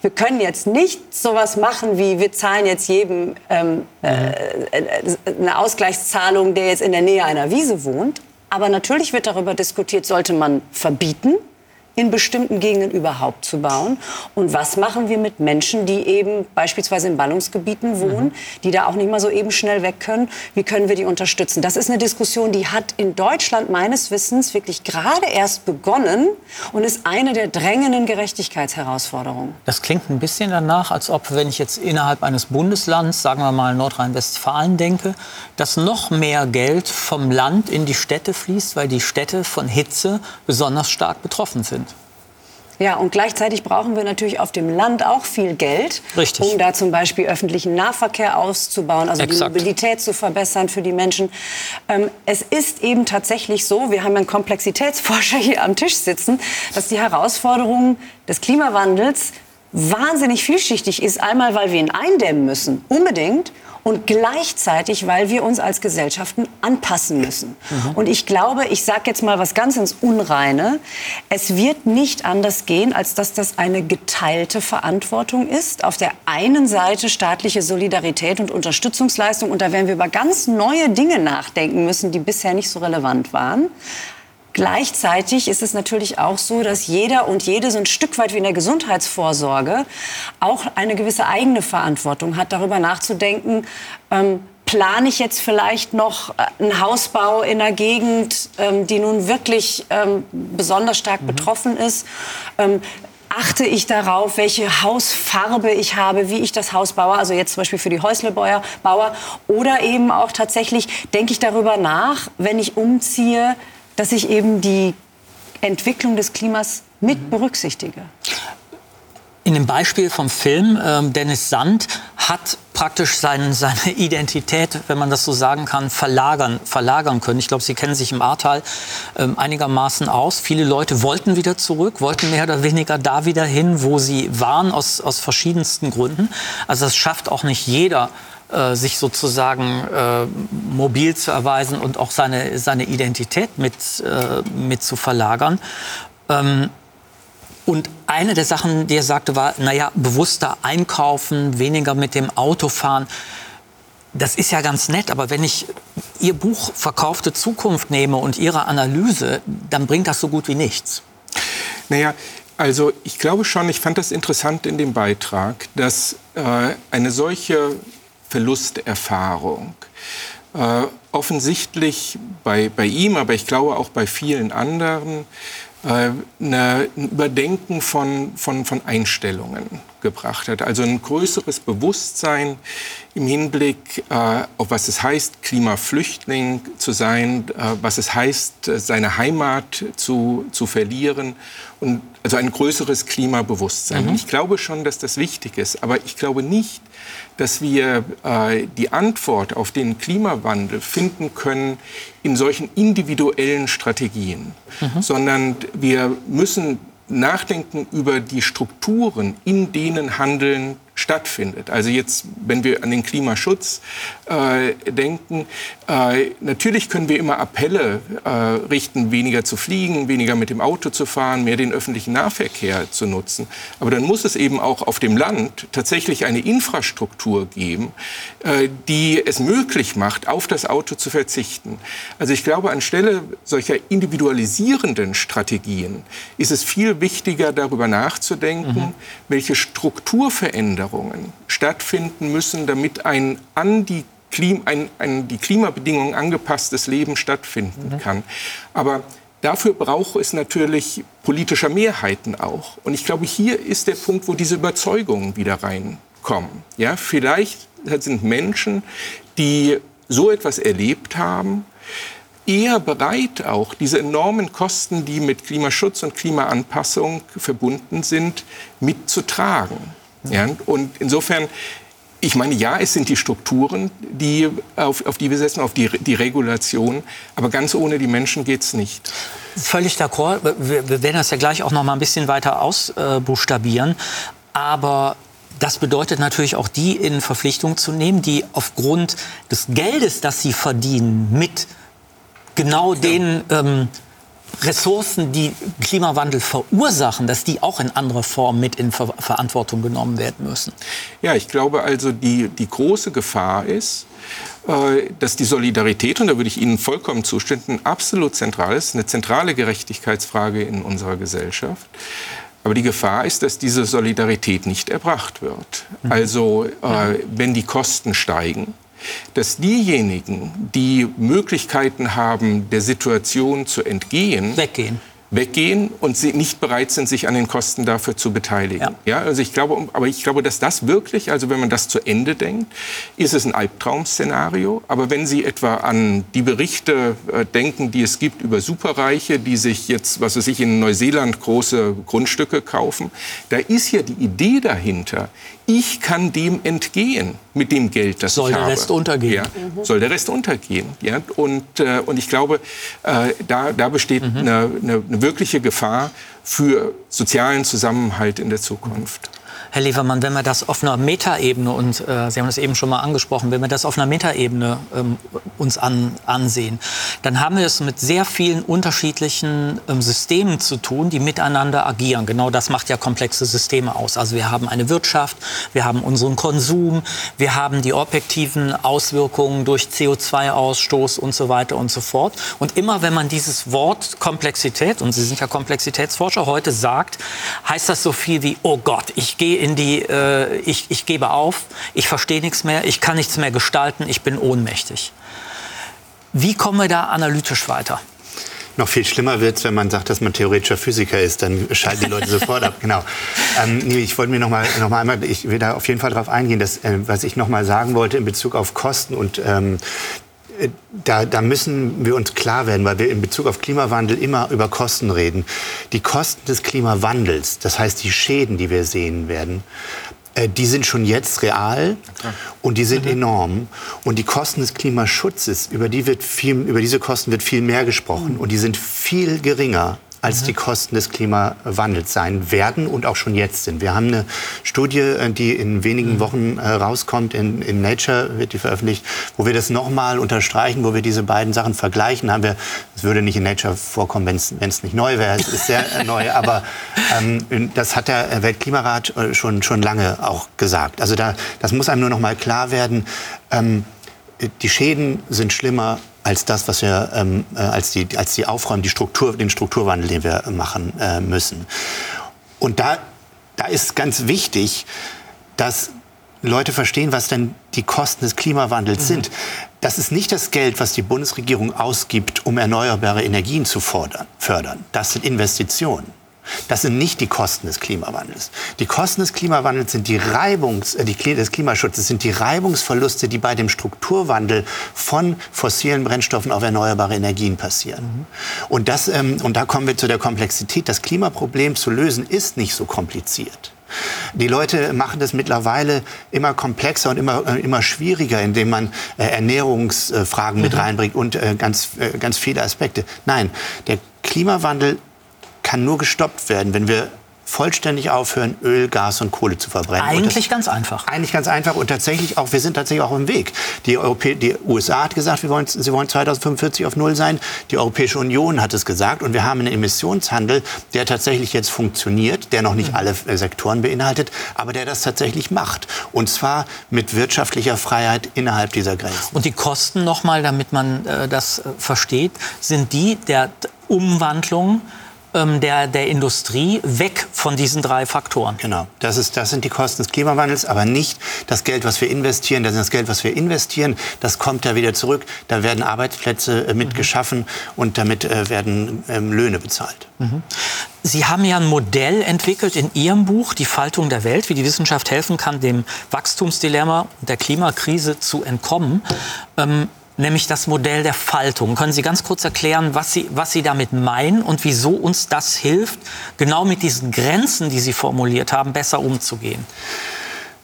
Wir können jetzt nicht sowas machen wie wir zahlen jetzt jedem ähm, äh, äh eine Ausgleichszahlung, der jetzt in der Nähe einer Wiese wohnt. Aber natürlich wird darüber diskutiert, sollte man verbieten, in bestimmten Gegenden überhaupt zu bauen? Und was machen wir mit Menschen, die eben beispielsweise in Ballungsgebieten wohnen, mhm. die da auch nicht mal so eben schnell weg können? Wie können wir die unterstützen? Das ist eine Diskussion, die hat in Deutschland meines Wissens wirklich gerade erst begonnen und ist eine der drängenden Gerechtigkeitsherausforderungen. Das klingt ein bisschen danach, als ob, wenn ich jetzt innerhalb eines Bundeslands, sagen wir mal Nordrhein-Westfalen denke, dass noch mehr Geld vom Land in die Städte fließt, weil die Städte von Hitze besonders stark betroffen sind. Ja, und gleichzeitig brauchen wir natürlich auf dem Land auch viel Geld, Richtig. um da zum Beispiel öffentlichen Nahverkehr auszubauen, also Exakt. die Mobilität zu verbessern für die Menschen. Ähm, es ist eben tatsächlich so, wir haben einen Komplexitätsforscher hier am Tisch sitzen, dass die Herausforderungen des Klimawandels wahnsinnig vielschichtig ist. Einmal, weil wir ihn eindämmen müssen, unbedingt und gleichzeitig, weil wir uns als Gesellschaften anpassen müssen. Mhm. Und ich glaube, ich sage jetzt mal was ganz ins Unreine, es wird nicht anders gehen, als dass das eine geteilte Verantwortung ist. Auf der einen Seite staatliche Solidarität und Unterstützungsleistung, und da werden wir über ganz neue Dinge nachdenken müssen, die bisher nicht so relevant waren. Gleichzeitig ist es natürlich auch so, dass jeder und jede so ein Stück weit wie in der Gesundheitsvorsorge auch eine gewisse eigene Verantwortung hat, darüber nachzudenken, ähm, plane ich jetzt vielleicht noch äh, einen Hausbau in einer Gegend, ähm, die nun wirklich ähm, besonders stark mhm. betroffen ist? Ähm, achte ich darauf, welche Hausfarbe ich habe, wie ich das Haus baue, also jetzt zum Beispiel für die Häuslebauer, oder eben auch tatsächlich denke ich darüber nach, wenn ich umziehe, dass ich eben die Entwicklung des Klimas mit berücksichtige. In dem Beispiel vom Film, äh, Dennis Sand hat praktisch sein, seine *laughs* Identität, wenn man das so sagen kann, verlagern, verlagern können. Ich glaube, Sie kennen sich im Ahrtal äh, einigermaßen aus. Viele Leute wollten wieder zurück, wollten mehr oder weniger da wieder hin, wo sie waren, aus, aus verschiedensten Gründen. Also das schafft auch nicht jeder äh, sich sozusagen äh, mobil zu erweisen und auch seine, seine Identität mit, äh, mit zu verlagern. Ähm, und eine der Sachen, die er sagte, war, naja, bewusster einkaufen, weniger mit dem Auto fahren. Das ist ja ganz nett, aber wenn ich Ihr Buch Verkaufte Zukunft nehme und Ihre Analyse, dann bringt das so gut wie nichts. Naja, also ich glaube schon, ich fand das interessant in dem Beitrag, dass äh, eine solche Verlusterfahrung. Äh, offensichtlich bei, bei ihm, aber ich glaube auch bei vielen anderen, äh, eine, ein Überdenken von, von, von Einstellungen gebracht hat. Also ein größeres Bewusstsein im Hinblick äh, auf was es heißt, Klimaflüchtling zu sein, äh, was es heißt, äh, seine Heimat zu, zu verlieren und also ein größeres Klimabewusstsein. Mhm. Ich glaube schon, dass das wichtig ist, aber ich glaube nicht, dass wir äh, die Antwort auf den Klimawandel finden können in solchen individuellen Strategien, mhm. sondern wir müssen nachdenken über die Strukturen, in denen Handeln stattfindet. Also jetzt, wenn wir an den Klimaschutz äh, denken, äh, natürlich können wir immer Appelle äh, richten, weniger zu fliegen, weniger mit dem Auto zu fahren, mehr den öffentlichen Nahverkehr zu nutzen. Aber dann muss es eben auch auf dem Land tatsächlich eine Infrastruktur geben, äh, die es möglich macht, auf das Auto zu verzichten. Also ich glaube, anstelle solcher individualisierenden Strategien ist es viel wichtiger, darüber nachzudenken, mhm. welche Strukturveränderungen Veränderungen stattfinden müssen, damit ein an die, Klim ein, ein die Klimabedingungen angepasstes Leben stattfinden mhm. kann. Aber dafür braucht es natürlich politischer Mehrheiten auch. Und ich glaube, hier ist der Punkt, wo diese Überzeugungen wieder reinkommen. Ja, vielleicht sind Menschen, die so etwas erlebt haben, eher bereit, auch diese enormen Kosten, die mit Klimaschutz und Klimaanpassung verbunden sind, mitzutragen. Ja, und insofern, ich meine, ja, es sind die Strukturen, die, auf, auf die wir setzen, auf die, die Regulation, aber ganz ohne die Menschen geht es nicht. Völlig d'accord. Wir, wir, werden das ja gleich auch noch mal ein bisschen weiter ausbuchstabieren. Äh, aber das bedeutet natürlich auch, die in Verpflichtung zu nehmen, die aufgrund des Geldes, das sie verdienen, mit genau den ähm, Ressourcen, die Klimawandel verursachen, dass die auch in anderer Form mit in Ver Verantwortung genommen werden müssen? Ja, ich glaube also, die, die große Gefahr ist, äh, dass die Solidarität, und da würde ich Ihnen vollkommen zustimmen, absolut zentral ist, eine zentrale Gerechtigkeitsfrage in unserer Gesellschaft. Aber die Gefahr ist, dass diese Solidarität nicht erbracht wird. Mhm. Also äh, wenn die Kosten steigen, dass diejenigen, die Möglichkeiten haben, der Situation zu entgehen, weggehen weggehen und sie nicht bereit sind, sich an den Kosten dafür zu beteiligen. Ja. ja. also ich glaube, aber ich glaube, dass das wirklich, also wenn man das zu Ende denkt, ist es ein Albtraum-Szenario. Aber wenn Sie etwa an die Berichte äh, denken, die es gibt über Superreiche, die sich jetzt, was weiß ich, in Neuseeland große Grundstücke kaufen, da ist ja die Idee dahinter, ich kann dem entgehen mit dem Geld, das soll ich habe. Soll der Rest untergehen? Ja, mhm. Soll der Rest untergehen? Ja, und, äh, und ich glaube, äh, da, da besteht mhm. eine, eine, eine wirkliche Gefahr für sozialen Zusammenhalt in der Zukunft. Herr Levermann, wenn wir das auf einer Metaebene, und äh, Sie haben das eben schon mal angesprochen, wenn wir das auf einer Metaebene ähm, uns an, ansehen, dann haben wir es mit sehr vielen unterschiedlichen ähm, Systemen zu tun, die miteinander agieren. Genau das macht ja komplexe Systeme aus. Also wir haben eine Wirtschaft, wir haben unseren Konsum, wir haben die objektiven Auswirkungen durch CO2-Ausstoß und so weiter und so fort. Und immer wenn man dieses Wort Komplexität, und Sie sind ja Komplexitätsforscher, heute sagt, heißt das so viel wie, oh Gott, ich gehe in die, äh, ich, ich gebe auf, ich verstehe nichts mehr, ich kann nichts mehr gestalten, ich bin ohnmächtig. Wie kommen wir da analytisch weiter? Noch viel schlimmer wird es, wenn man sagt, dass man theoretischer Physiker ist. Dann schalten die Leute sofort ab. *laughs* Genau. Ähm, nee, ich wollte mir noch mal, noch mal einmal, ich will da auf jeden Fall darauf eingehen, dass, äh, was ich noch mal sagen wollte in Bezug auf Kosten und ähm, äh, da, da, müssen wir uns klar werden, weil wir in Bezug auf Klimawandel immer über Kosten reden. Die Kosten des Klimawandels, das heißt die Schäden, die wir sehen werden, äh, die sind schon jetzt real und die sind mhm. enorm. Und die Kosten des Klimaschutzes, über, die wird viel, über diese Kosten wird viel mehr gesprochen mhm. und die sind viel geringer als mhm. die Kosten des Klimawandels sein werden und auch schon jetzt sind. Wir haben eine Studie, äh, die in wenigen mhm. Wochen äh, rauskommt, in, in, Nature wird die veröffentlicht, wo wir das nochmal unterstreichen, wo wir diese beiden Sachen vergleichen. Haben wir, es würde nicht in Nature vorkommen, wenn es nicht neu wäre. Es ist sehr neu, *laughs* aber ähm, das hat der Weltklimarat äh, schon, schon lange auch gesagt. Also da, das muss einem nur noch mal klar werden. Ähm, die Schäden sind schlimmer als das, was wir ähm, äh, als die als die Aufräumen, die Struktur, den Strukturwandel, den wir machen äh, müssen. Und da da ist ganz wichtig, dass Leute verstehen, was denn die Kosten des Klimawandels mhm. sind. Das ist nicht das Geld, was die Bundesregierung ausgibt, um erneuerbare Energien zu fordern, fördern. Das sind Investitionen. Das sind nicht die Kosten des Klimawandels. Die Kosten des Klimawandels sind die Reibungs, äh, die, des Klimaschutzes sind die Reibungsverluste, die bei dem Strukturwandel von fossilen Brennstoffen auf erneuerbare Energien passieren. Mhm. Und, das, ähm, und da kommen wir zu der Komplexität. Das Klimaproblem zu lösen ist nicht so kompliziert. Die Leute machen das mittlerweile immer komplexer und immer, äh, immer schwieriger, indem man äh, Ernährungsfragen mit mhm. reinbringt und äh, ganz, ganz viele Aspekte. Nein, der Klimawandel kann nur gestoppt werden, wenn wir vollständig aufhören, Öl, Gas und Kohle zu verbrennen. Eigentlich ganz einfach. Eigentlich ganz einfach und tatsächlich auch, wir sind tatsächlich auch im Weg. Die, Europä die USA hat gesagt, wir wollen, sie wollen 2045 auf Null sein. Die Europäische Union hat es gesagt und wir haben einen Emissionshandel, der tatsächlich jetzt funktioniert, der noch nicht mhm. alle Sektoren beinhaltet, aber der das tatsächlich macht. Und zwar mit wirtschaftlicher Freiheit innerhalb dieser Grenzen. Und die Kosten nochmal, damit man äh, das äh, versteht, sind die der Umwandlung ähm, der, der Industrie weg von diesen drei Faktoren. Genau, das, ist, das sind die Kosten des Klimawandels, aber nicht das Geld, was wir investieren. Das, ist das Geld, was wir investieren, das kommt ja wieder zurück. Da werden Arbeitsplätze äh, mit mhm. geschaffen und damit äh, werden ähm, Löhne bezahlt. Mhm. Sie haben ja ein Modell entwickelt in Ihrem Buch Die Faltung der Welt, wie die Wissenschaft helfen kann, dem Wachstumsdilemma der Klimakrise zu entkommen. Ähm, nämlich das Modell der Faltung. Können Sie ganz kurz erklären, was Sie, was Sie damit meinen und wieso uns das hilft, genau mit diesen Grenzen, die Sie formuliert haben, besser umzugehen?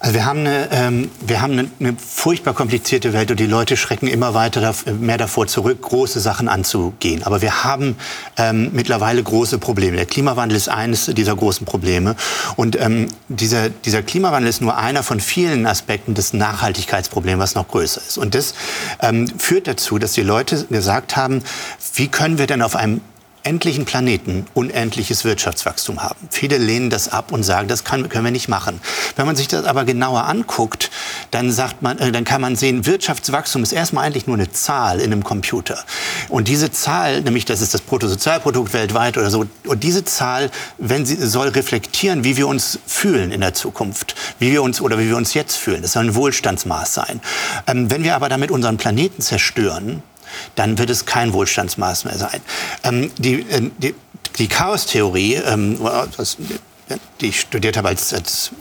Also wir haben, eine, ähm, wir haben eine, eine, furchtbar komplizierte Welt und die Leute schrecken immer weiter mehr davor zurück, große Sachen anzugehen. Aber wir haben ähm, mittlerweile große Probleme. Der Klimawandel ist eines dieser großen Probleme. Und ähm, dieser, dieser Klimawandel ist nur einer von vielen Aspekten des Nachhaltigkeitsproblems, was noch größer ist. Und das ähm, führt dazu, dass die Leute gesagt haben, wie können wir denn auf einem endlichen Planeten unendliches Wirtschaftswachstum haben. Viele lehnen das ab und sagen, das kann, können wir nicht machen. Wenn man sich das aber genauer anguckt, dann, sagt man, äh, dann kann man sehen, Wirtschaftswachstum ist erstmal eigentlich nur eine Zahl in einem Computer. Und diese Zahl, nämlich das ist das Bruttosozialprodukt weltweit oder so, und diese Zahl, wenn sie soll reflektieren, wie wir uns fühlen in der Zukunft, wie wir uns oder wie wir uns jetzt fühlen. Das soll ein Wohlstandsmaß sein. Ähm, wenn wir aber damit unseren Planeten zerstören, dann wird es kein Wohlstandsmaß mehr sein. Ähm, die, äh, die, die Chaostheorie, ähm, die ich studiert habe als, als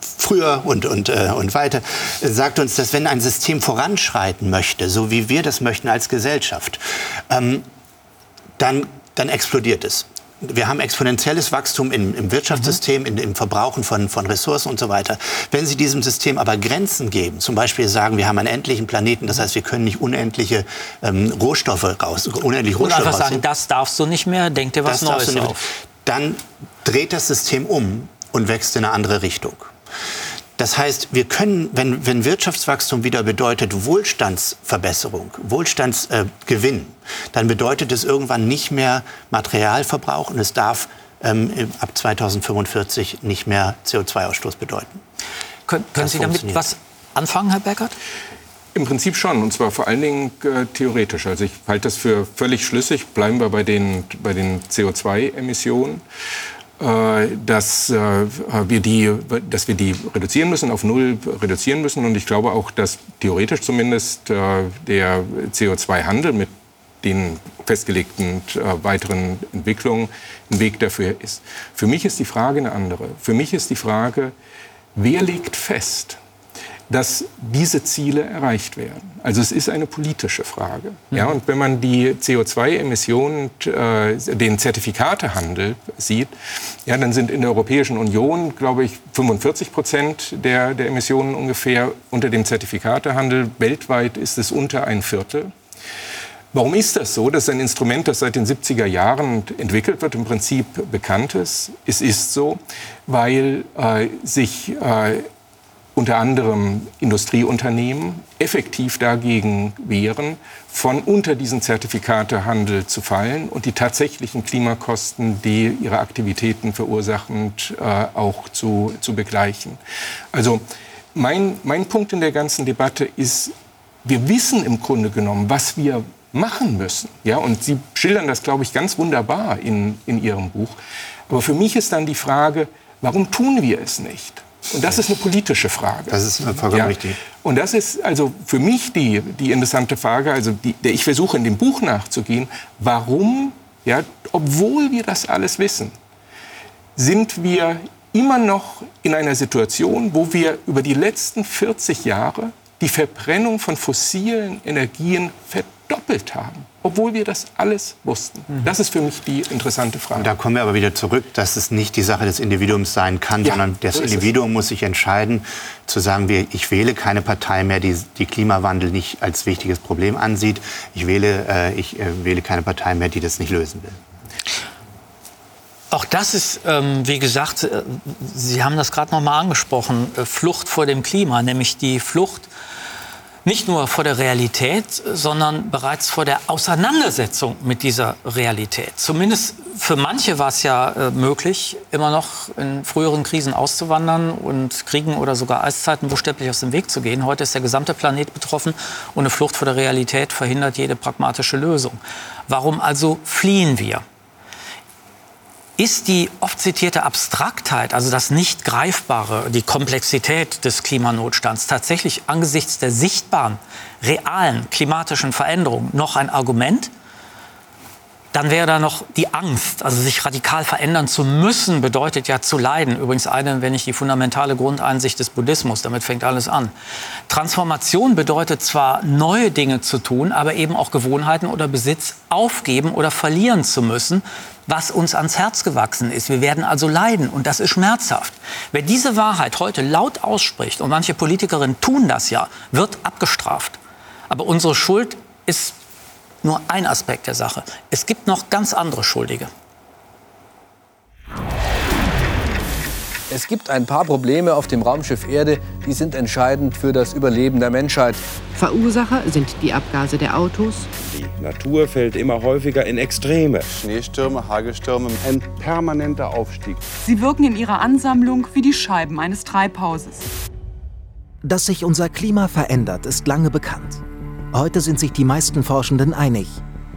früher und, und, äh, und weiter, sagt uns, dass wenn ein System voranschreiten möchte, so wie wir das möchten als Gesellschaft, ähm, dann, dann explodiert es wir haben exponentielles Wachstum im, im Wirtschaftssystem, in, im Verbrauchen von, von Ressourcen und so weiter. Wenn Sie diesem System aber Grenzen geben, zum Beispiel sagen, wir haben einen endlichen Planeten, das heißt, wir können nicht unendliche ähm, Rohstoffe raus, unendlich Rohstoffe Und einfach sagen, das darfst du nicht mehr, denk dir was Neues auf. Dann dreht das System um und wächst in eine andere Richtung. Das heißt, wir können, wenn, wenn Wirtschaftswachstum wieder bedeutet Wohlstandsverbesserung, Wohlstandsgewinn, äh, dann bedeutet es irgendwann nicht mehr Materialverbrauch und es darf ähm, ab 2045 nicht mehr CO2-Ausstoß bedeuten. Können, können Sie damit was anfangen, Herr Beckert? Im Prinzip schon, und zwar vor allen Dingen äh, theoretisch. Also ich halte das für völlig schlüssig. Bleiben wir bei den, bei den CO2-Emissionen. Äh, dass, äh, wir die, dass wir die reduzieren müssen, auf Null reduzieren müssen. Und ich glaube auch, dass theoretisch zumindest äh, der CO2-Handel mit den festgelegten weiteren Entwicklungen ein Weg dafür ist. Für mich ist die Frage eine andere. Für mich ist die Frage, wer legt fest, dass diese Ziele erreicht werden. Also es ist eine politische Frage. Mhm. Ja, und wenn man die CO2-Emissionen, äh, den Zertifikatehandel sieht, ja, dann sind in der Europäischen Union, glaube ich, 45 Prozent der, der Emissionen ungefähr unter dem Zertifikatehandel. Weltweit ist es unter ein Viertel. Warum ist das so? Das ist ein Instrument, das seit den 70er Jahren entwickelt wird, im Prinzip bekannt ist. Es ist so, weil äh, sich äh, unter anderem Industrieunternehmen effektiv dagegen wehren, von unter diesen Zertifikatehandel zu fallen und die tatsächlichen Klimakosten, die ihre Aktivitäten verursachen, äh, auch zu, zu begleichen. Also mein, mein Punkt in der ganzen Debatte ist, wir wissen im Grunde genommen, was wir machen müssen. Ja, und Sie schildern das, glaube ich, ganz wunderbar in, in Ihrem Buch. Aber für mich ist dann die Frage, warum tun wir es nicht? Und das ist eine politische Frage. Das ist vollkommen ja. richtig. Und das ist also für mich die, die interessante Frage, also die, der ich versuche in dem Buch nachzugehen, warum, ja, obwohl wir das alles wissen, sind wir immer noch in einer Situation, wo wir über die letzten 40 Jahre die Verbrennung von fossilen Energien verdoppelt haben obwohl wir das alles wussten? Mhm. Das ist für mich die interessante Frage. Und da kommen wir aber wieder zurück, dass es nicht die Sache des Individuums sein kann, ja, sondern das so Individuum muss sich entscheiden, zu sagen, ich wähle keine Partei mehr, die, die Klimawandel nicht als wichtiges Problem ansieht. Ich wähle, äh, ich äh, wähle keine Partei mehr, die das nicht lösen will. Auch das ist, ähm, wie gesagt, äh, Sie haben das gerade noch mal angesprochen, äh, Flucht vor dem Klima, nämlich die Flucht nicht nur vor der Realität, sondern bereits vor der Auseinandersetzung mit dieser Realität. Zumindest für manche war es ja äh, möglich, immer noch in früheren Krisen auszuwandern und Kriegen oder sogar Eiszeiten buchstäblich aus dem Weg zu gehen. Heute ist der gesamte Planet betroffen und eine Flucht vor der Realität verhindert jede pragmatische Lösung. Warum also fliehen wir? Ist die oft zitierte Abstraktheit, also das Nicht-Greifbare, die Komplexität des Klimanotstands tatsächlich angesichts der sichtbaren, realen klimatischen Veränderungen noch ein Argument? Dann wäre da noch die Angst, also sich radikal verändern zu müssen, bedeutet ja zu leiden. Übrigens eine, wenn nicht die fundamentale Grundeinsicht des Buddhismus, damit fängt alles an. Transformation bedeutet zwar neue Dinge zu tun, aber eben auch Gewohnheiten oder Besitz aufgeben oder verlieren zu müssen, was uns ans Herz gewachsen ist. Wir werden also leiden und das ist schmerzhaft. Wer diese Wahrheit heute laut ausspricht, und manche Politikerinnen tun das ja, wird abgestraft. Aber unsere Schuld ist nur ein Aspekt der Sache. Es gibt noch ganz andere Schuldige. Es gibt ein paar Probleme auf dem Raumschiff Erde, die sind entscheidend für das Überleben der Menschheit. Verursacher sind die Abgase der Autos. Die Natur fällt immer häufiger in Extreme. Schneestürme, Hagelstürme, ein permanenter Aufstieg. Sie wirken in ihrer Ansammlung wie die Scheiben eines Treibhauses. Dass sich unser Klima verändert, ist lange bekannt. Heute sind sich die meisten Forschenden einig.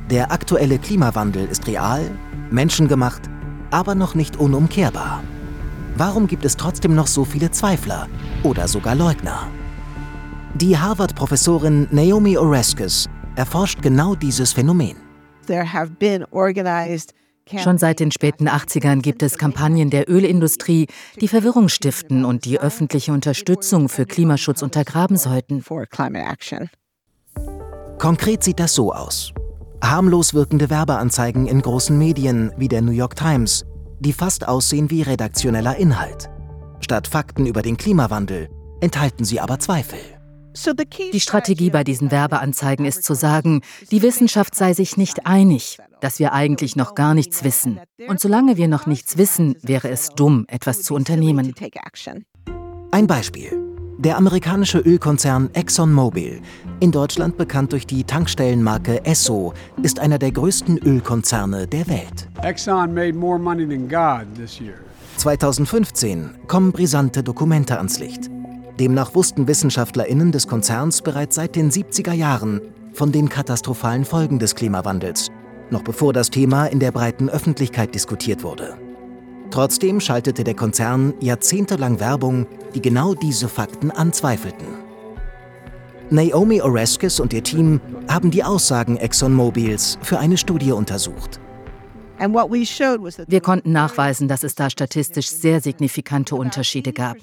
Der aktuelle Klimawandel ist real, menschengemacht, aber noch nicht unumkehrbar. Warum gibt es trotzdem noch so viele Zweifler oder sogar Leugner? Die Harvard-Professorin Naomi Oreskes erforscht genau dieses Phänomen. Schon seit den späten 80ern gibt es Kampagnen der Ölindustrie, die Verwirrung stiften und die öffentliche Unterstützung für Klimaschutz untergraben sollten. Konkret sieht das so aus. Harmlos wirkende Werbeanzeigen in großen Medien wie der New York Times die fast aussehen wie redaktioneller Inhalt. Statt Fakten über den Klimawandel enthalten sie aber Zweifel. Die Strategie bei diesen Werbeanzeigen ist zu sagen, die Wissenschaft sei sich nicht einig, dass wir eigentlich noch gar nichts wissen. Und solange wir noch nichts wissen, wäre es dumm, etwas zu unternehmen. Ein Beispiel. Der amerikanische Ölkonzern ExxonMobil, in Deutschland bekannt durch die Tankstellenmarke Esso, ist einer der größten Ölkonzerne der Welt. Exxon made more money than God this year. 2015 kommen brisante Dokumente ans Licht. Demnach wussten WissenschaftlerInnen des Konzerns bereits seit den 70er Jahren von den katastrophalen Folgen des Klimawandels, noch bevor das Thema in der breiten Öffentlichkeit diskutiert wurde. Trotzdem schaltete der Konzern jahrzehntelang Werbung, die genau diese Fakten anzweifelten. Naomi Oreskes und ihr Team haben die Aussagen ExxonMobils für eine Studie untersucht. Wir konnten nachweisen, dass es da statistisch sehr signifikante Unterschiede gab.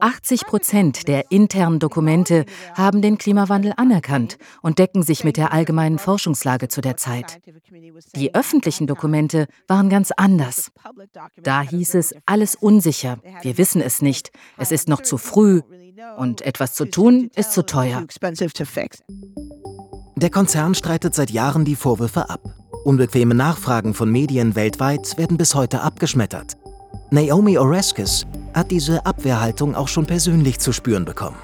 80 Prozent der internen Dokumente haben den Klimawandel anerkannt und decken sich mit der allgemeinen Forschungslage zu der Zeit. Die öffentlichen Dokumente waren ganz anders. Da hieß es, alles unsicher, wir wissen es nicht, es ist noch zu früh und etwas zu tun ist zu teuer. Der Konzern streitet seit Jahren die Vorwürfe ab. Unbequeme Nachfragen von Medien weltweit werden bis heute abgeschmettert. Naomi Oreskes hat diese Abwehrhaltung auch schon persönlich zu spüren bekommen.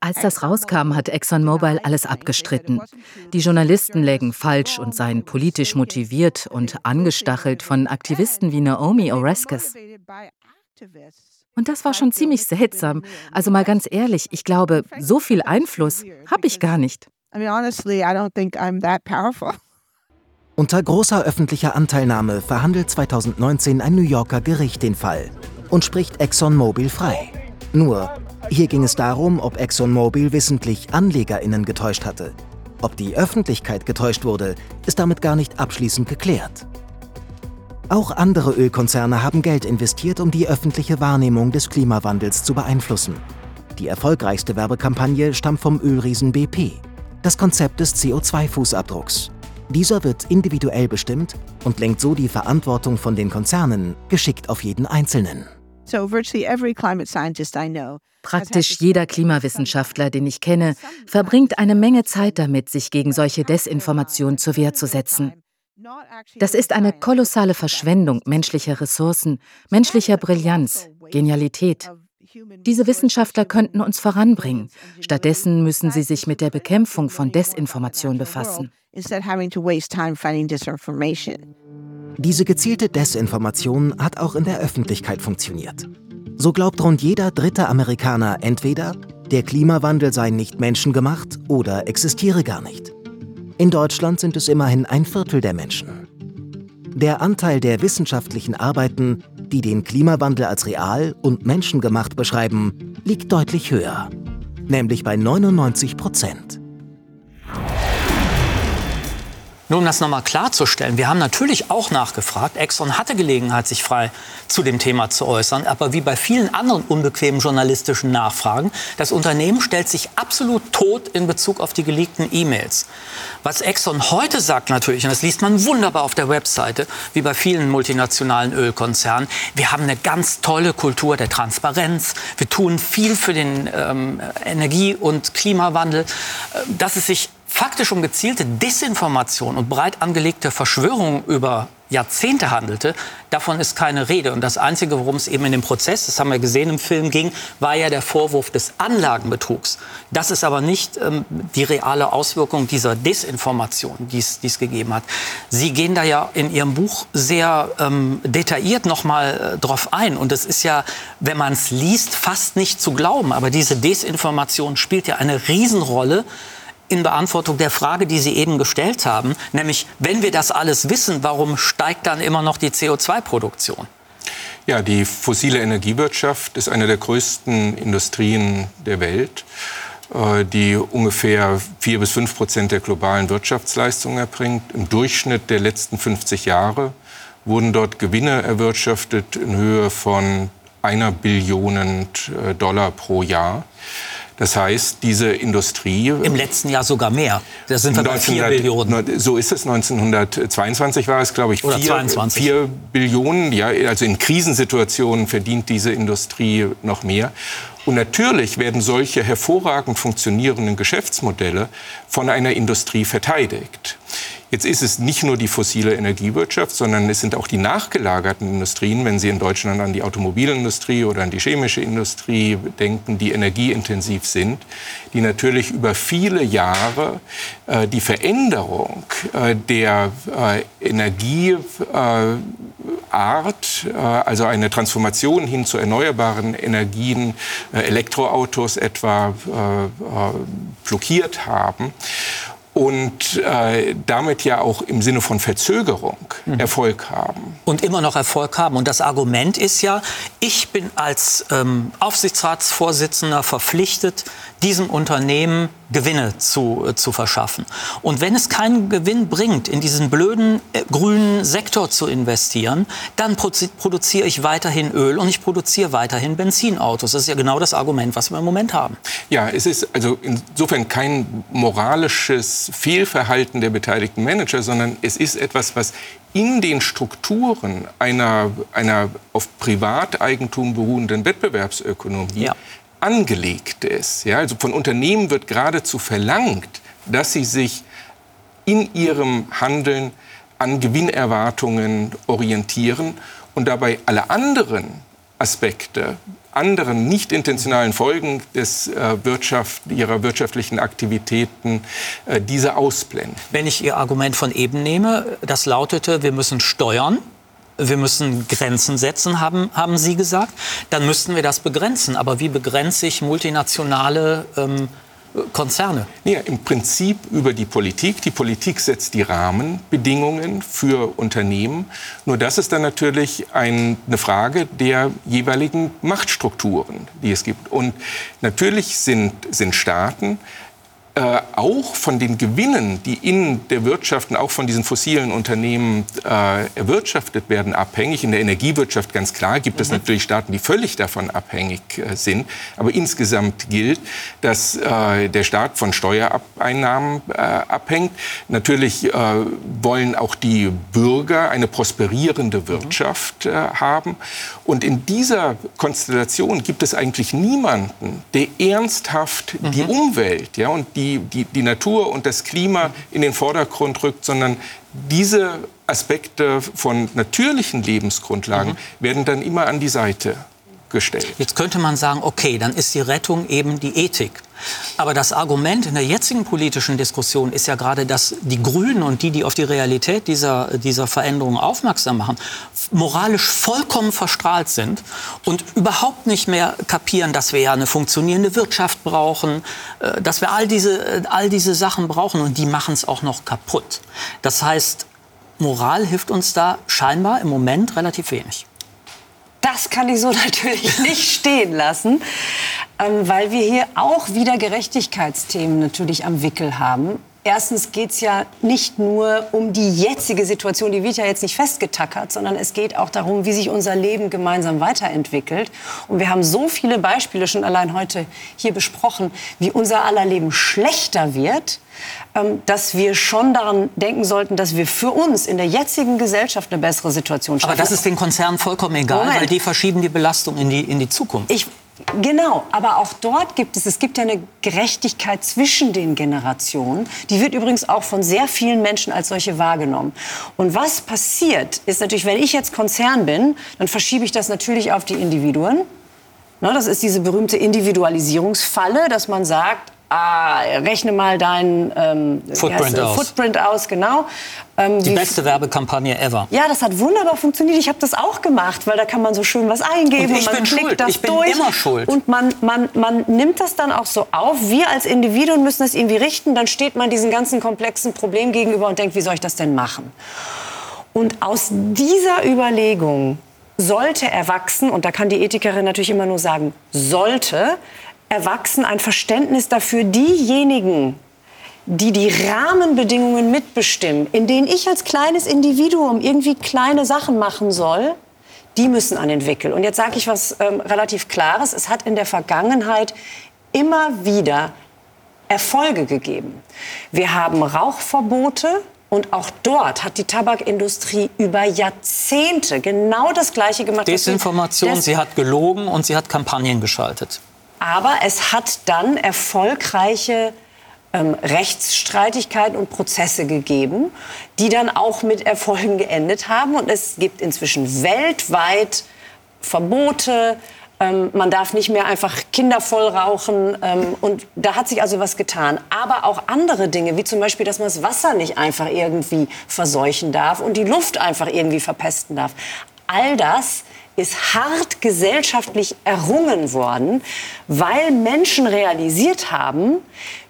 als das rauskam, hat ExxonMobil alles abgestritten. Die Journalisten lägen falsch und seien politisch motiviert und angestachelt von Aktivisten wie Naomi Oreskes. Und das war schon ziemlich seltsam. Also mal ganz ehrlich, ich glaube, so viel Einfluss habe ich gar nicht. *laughs* Unter großer öffentlicher Anteilnahme verhandelt 2019 ein New Yorker Gericht den Fall und spricht ExxonMobil frei. Nur, hier ging es darum, ob ExxonMobil wissentlich AnlegerInnen getäuscht hatte. Ob die Öffentlichkeit getäuscht wurde, ist damit gar nicht abschließend geklärt. Auch andere Ölkonzerne haben Geld investiert, um die öffentliche Wahrnehmung des Klimawandels zu beeinflussen. Die erfolgreichste Werbekampagne stammt vom Ölriesen BP. Das Konzept des CO2-Fußabdrucks. Dieser wird individuell bestimmt und lenkt so die Verantwortung von den Konzernen geschickt auf jeden Einzelnen. Praktisch jeder Klimawissenschaftler, den ich kenne, verbringt eine Menge Zeit damit, sich gegen solche Desinformation zur Wehr zu setzen. Das ist eine kolossale Verschwendung menschlicher Ressourcen, menschlicher Brillanz, Genialität. Diese Wissenschaftler könnten uns voranbringen. Stattdessen müssen sie sich mit der Bekämpfung von Desinformation befassen. Diese gezielte Desinformation hat auch in der Öffentlichkeit funktioniert. So glaubt rund jeder dritte Amerikaner entweder, der Klimawandel sei nicht menschengemacht oder existiere gar nicht. In Deutschland sind es immerhin ein Viertel der Menschen. Der Anteil der wissenschaftlichen Arbeiten, die den Klimawandel als real und menschengemacht beschreiben, liegt deutlich höher, nämlich bei 99 Prozent. Nur um das nochmal klarzustellen, wir haben natürlich auch nachgefragt. Exxon hatte Gelegenheit, sich frei zu dem Thema zu äußern. Aber wie bei vielen anderen unbequemen journalistischen Nachfragen, das Unternehmen stellt sich absolut tot in Bezug auf die geleakten E-Mails. Was Exxon heute sagt natürlich, und das liest man wunderbar auf der Webseite, wie bei vielen multinationalen Ölkonzernen, wir haben eine ganz tolle Kultur der Transparenz. Wir tun viel für den ähm, Energie- und Klimawandel. Äh, dass es sich faktisch um gezielte Desinformation und breit angelegte Verschwörungen über Jahrzehnte handelte, davon ist keine Rede. Und das Einzige, worum es eben in dem Prozess, das haben wir gesehen im Film, ging, war ja der Vorwurf des Anlagenbetrugs. Das ist aber nicht ähm, die reale Auswirkung dieser Desinformation, die es gegeben hat. Sie gehen da ja in Ihrem Buch sehr ähm, detailliert noch mal äh, drauf ein. Und es ist ja, wenn man es liest, fast nicht zu glauben. Aber diese Desinformation spielt ja eine Riesenrolle in Beantwortung der Frage, die Sie eben gestellt haben, nämlich wenn wir das alles wissen, warum steigt dann immer noch die CO2-Produktion? Ja, die fossile Energiewirtschaft ist eine der größten Industrien der Welt, äh, die ungefähr vier bis fünf Prozent der globalen Wirtschaftsleistung erbringt. Im Durchschnitt der letzten 50 Jahre wurden dort Gewinne erwirtschaftet in Höhe von einer Billion äh, Dollar pro Jahr. Das heißt, diese Industrie. Im letzten Jahr sogar mehr. Das sind wir bei 4 Billionen. So ist es. 1922 war es, glaube ich, 4, Billionen. Ja, also in Krisensituationen verdient diese Industrie noch mehr. Und natürlich werden solche hervorragend funktionierenden Geschäftsmodelle von einer Industrie verteidigt. Jetzt ist es nicht nur die fossile Energiewirtschaft, sondern es sind auch die nachgelagerten Industrien, wenn Sie in Deutschland an die Automobilindustrie oder an die chemische Industrie denken, die energieintensiv sind, die natürlich über viele Jahre äh, die Veränderung äh, der äh, Energieart, äh, also eine Transformation hin zu erneuerbaren Energien, äh, Elektroautos etwa, äh, blockiert haben und äh, damit ja auch im Sinne von Verzögerung mhm. Erfolg haben. Und immer noch Erfolg haben. Und das Argument ist ja, ich bin als ähm, Aufsichtsratsvorsitzender verpflichtet, diesem Unternehmen Gewinne zu, äh, zu verschaffen. Und wenn es keinen Gewinn bringt, in diesen blöden äh, grünen Sektor zu investieren, dann produziere ich weiterhin Öl und ich produziere weiterhin Benzinautos. Das ist ja genau das Argument, was wir im Moment haben. Ja, es ist also insofern kein moralisches Fehlverhalten der beteiligten Manager, sondern es ist etwas, was in den Strukturen einer, einer auf Privateigentum beruhenden Wettbewerbsökonomie ja angelegt ist. Ja, also von Unternehmen wird geradezu verlangt, dass sie sich in ihrem Handeln an Gewinnerwartungen orientieren und dabei alle anderen Aspekte, anderen nicht intentionalen Folgen des, äh, Wirtschaft, ihrer wirtschaftlichen Aktivitäten äh, diese ausblenden. Wenn ich Ihr Argument von eben nehme, das lautete, wir müssen steuern, wir müssen Grenzen setzen, haben, haben Sie gesagt. Dann müssten wir das begrenzen. Aber wie begrenze ich multinationale ähm, Konzerne? Ja, Im Prinzip über die Politik. Die Politik setzt die Rahmenbedingungen für Unternehmen. Nur das ist dann natürlich ein, eine Frage der jeweiligen Machtstrukturen, die es gibt. Und natürlich sind, sind Staaten äh, auch von den Gewinnen, die in der Wirtschaft und auch von diesen fossilen Unternehmen äh, erwirtschaftet werden, abhängig. In der Energiewirtschaft ganz klar gibt es mhm. natürlich Staaten, die völlig davon abhängig äh, sind. Aber insgesamt gilt, dass äh, der Staat von Steuereinnahmen äh, abhängt. Natürlich äh, wollen auch die Bürger eine prosperierende mhm. Wirtschaft haben. Und in dieser Konstellation gibt es eigentlich niemanden, der ernsthaft mhm. die Umwelt ja, und die die, die, die Natur und das Klima in den Vordergrund rückt, sondern diese Aspekte von natürlichen Lebensgrundlagen mhm. werden dann immer an die Seite gestellt. Jetzt könnte man sagen, okay, dann ist die Rettung eben die Ethik. Aber das Argument in der jetzigen politischen Diskussion ist ja gerade, dass die Grünen und die, die auf die Realität dieser, dieser Veränderungen aufmerksam machen, moralisch vollkommen verstrahlt sind und überhaupt nicht mehr kapieren, dass wir ja eine funktionierende Wirtschaft brauchen, äh, dass wir all diese, äh, all diese Sachen brauchen und die machen es auch noch kaputt. Das heißt, Moral hilft uns da scheinbar im Moment relativ wenig. Das kann ich so *laughs* natürlich nicht stehen lassen, ähm, weil wir hier auch wieder Gerechtigkeitsthemen natürlich am Wickel haben. Erstens geht es ja nicht nur um die jetzige Situation, die wird ja jetzt nicht festgetackert, sondern es geht auch darum, wie sich unser Leben gemeinsam weiterentwickelt. Und wir haben so viele Beispiele schon allein heute hier besprochen, wie unser aller Leben schlechter wird, ähm, dass wir schon daran denken sollten, dass wir für uns in der jetzigen Gesellschaft eine bessere Situation schaffen. Aber das ist den Konzernen vollkommen egal, Moment. weil die verschieben die Belastung in die, in die Zukunft. Ich Genau, aber auch dort gibt es, es gibt ja eine Gerechtigkeit zwischen den Generationen. Die wird übrigens auch von sehr vielen Menschen als solche wahrgenommen. Und was passiert, ist natürlich, wenn ich jetzt Konzern bin, dann verschiebe ich das natürlich auf die Individuen. Ne, das ist diese berühmte Individualisierungsfalle, dass man sagt, ah, rechne mal deinen ähm, Footprint, aus. Footprint aus, genau. Ähm, die beste Werbekampagne ever. Ja, das hat wunderbar funktioniert. Ich habe das auch gemacht, weil da kann man so schön was eingeben und, ich und man bin klickt schuld. das ich bin durch. immer schuld. Und man, man, man nimmt das dann auch so auf. Wir als Individuen müssen das irgendwie richten. Dann steht man diesen ganzen komplexen Problem gegenüber und denkt, wie soll ich das denn machen? Und aus dieser Überlegung sollte erwachsen, und da kann die Ethikerin natürlich immer nur sagen, sollte erwachsen ein Verständnis dafür, diejenigen, die die Rahmenbedingungen mitbestimmen, in denen ich als kleines Individuum irgendwie kleine Sachen machen soll, die müssen an den Wickel. Und jetzt sage ich was ähm, relativ Klares. Es hat in der Vergangenheit immer wieder Erfolge gegeben. Wir haben Rauchverbote und auch dort hat die Tabakindustrie über Jahrzehnte genau das Gleiche gemacht. Desinformation, sie hat gelogen und sie hat Kampagnen geschaltet. Aber es hat dann erfolgreiche ähm, Rechtsstreitigkeiten und Prozesse gegeben, die dann auch mit Erfolgen geendet haben. Und es gibt inzwischen weltweit Verbote. Ähm, man darf nicht mehr einfach Kinder voll rauchen. Ähm, und da hat sich also was getan. Aber auch andere Dinge, wie zum Beispiel, dass man das Wasser nicht einfach irgendwie verseuchen darf und die Luft einfach irgendwie verpesten darf. All das ist hart gesellschaftlich errungen worden, weil Menschen realisiert haben,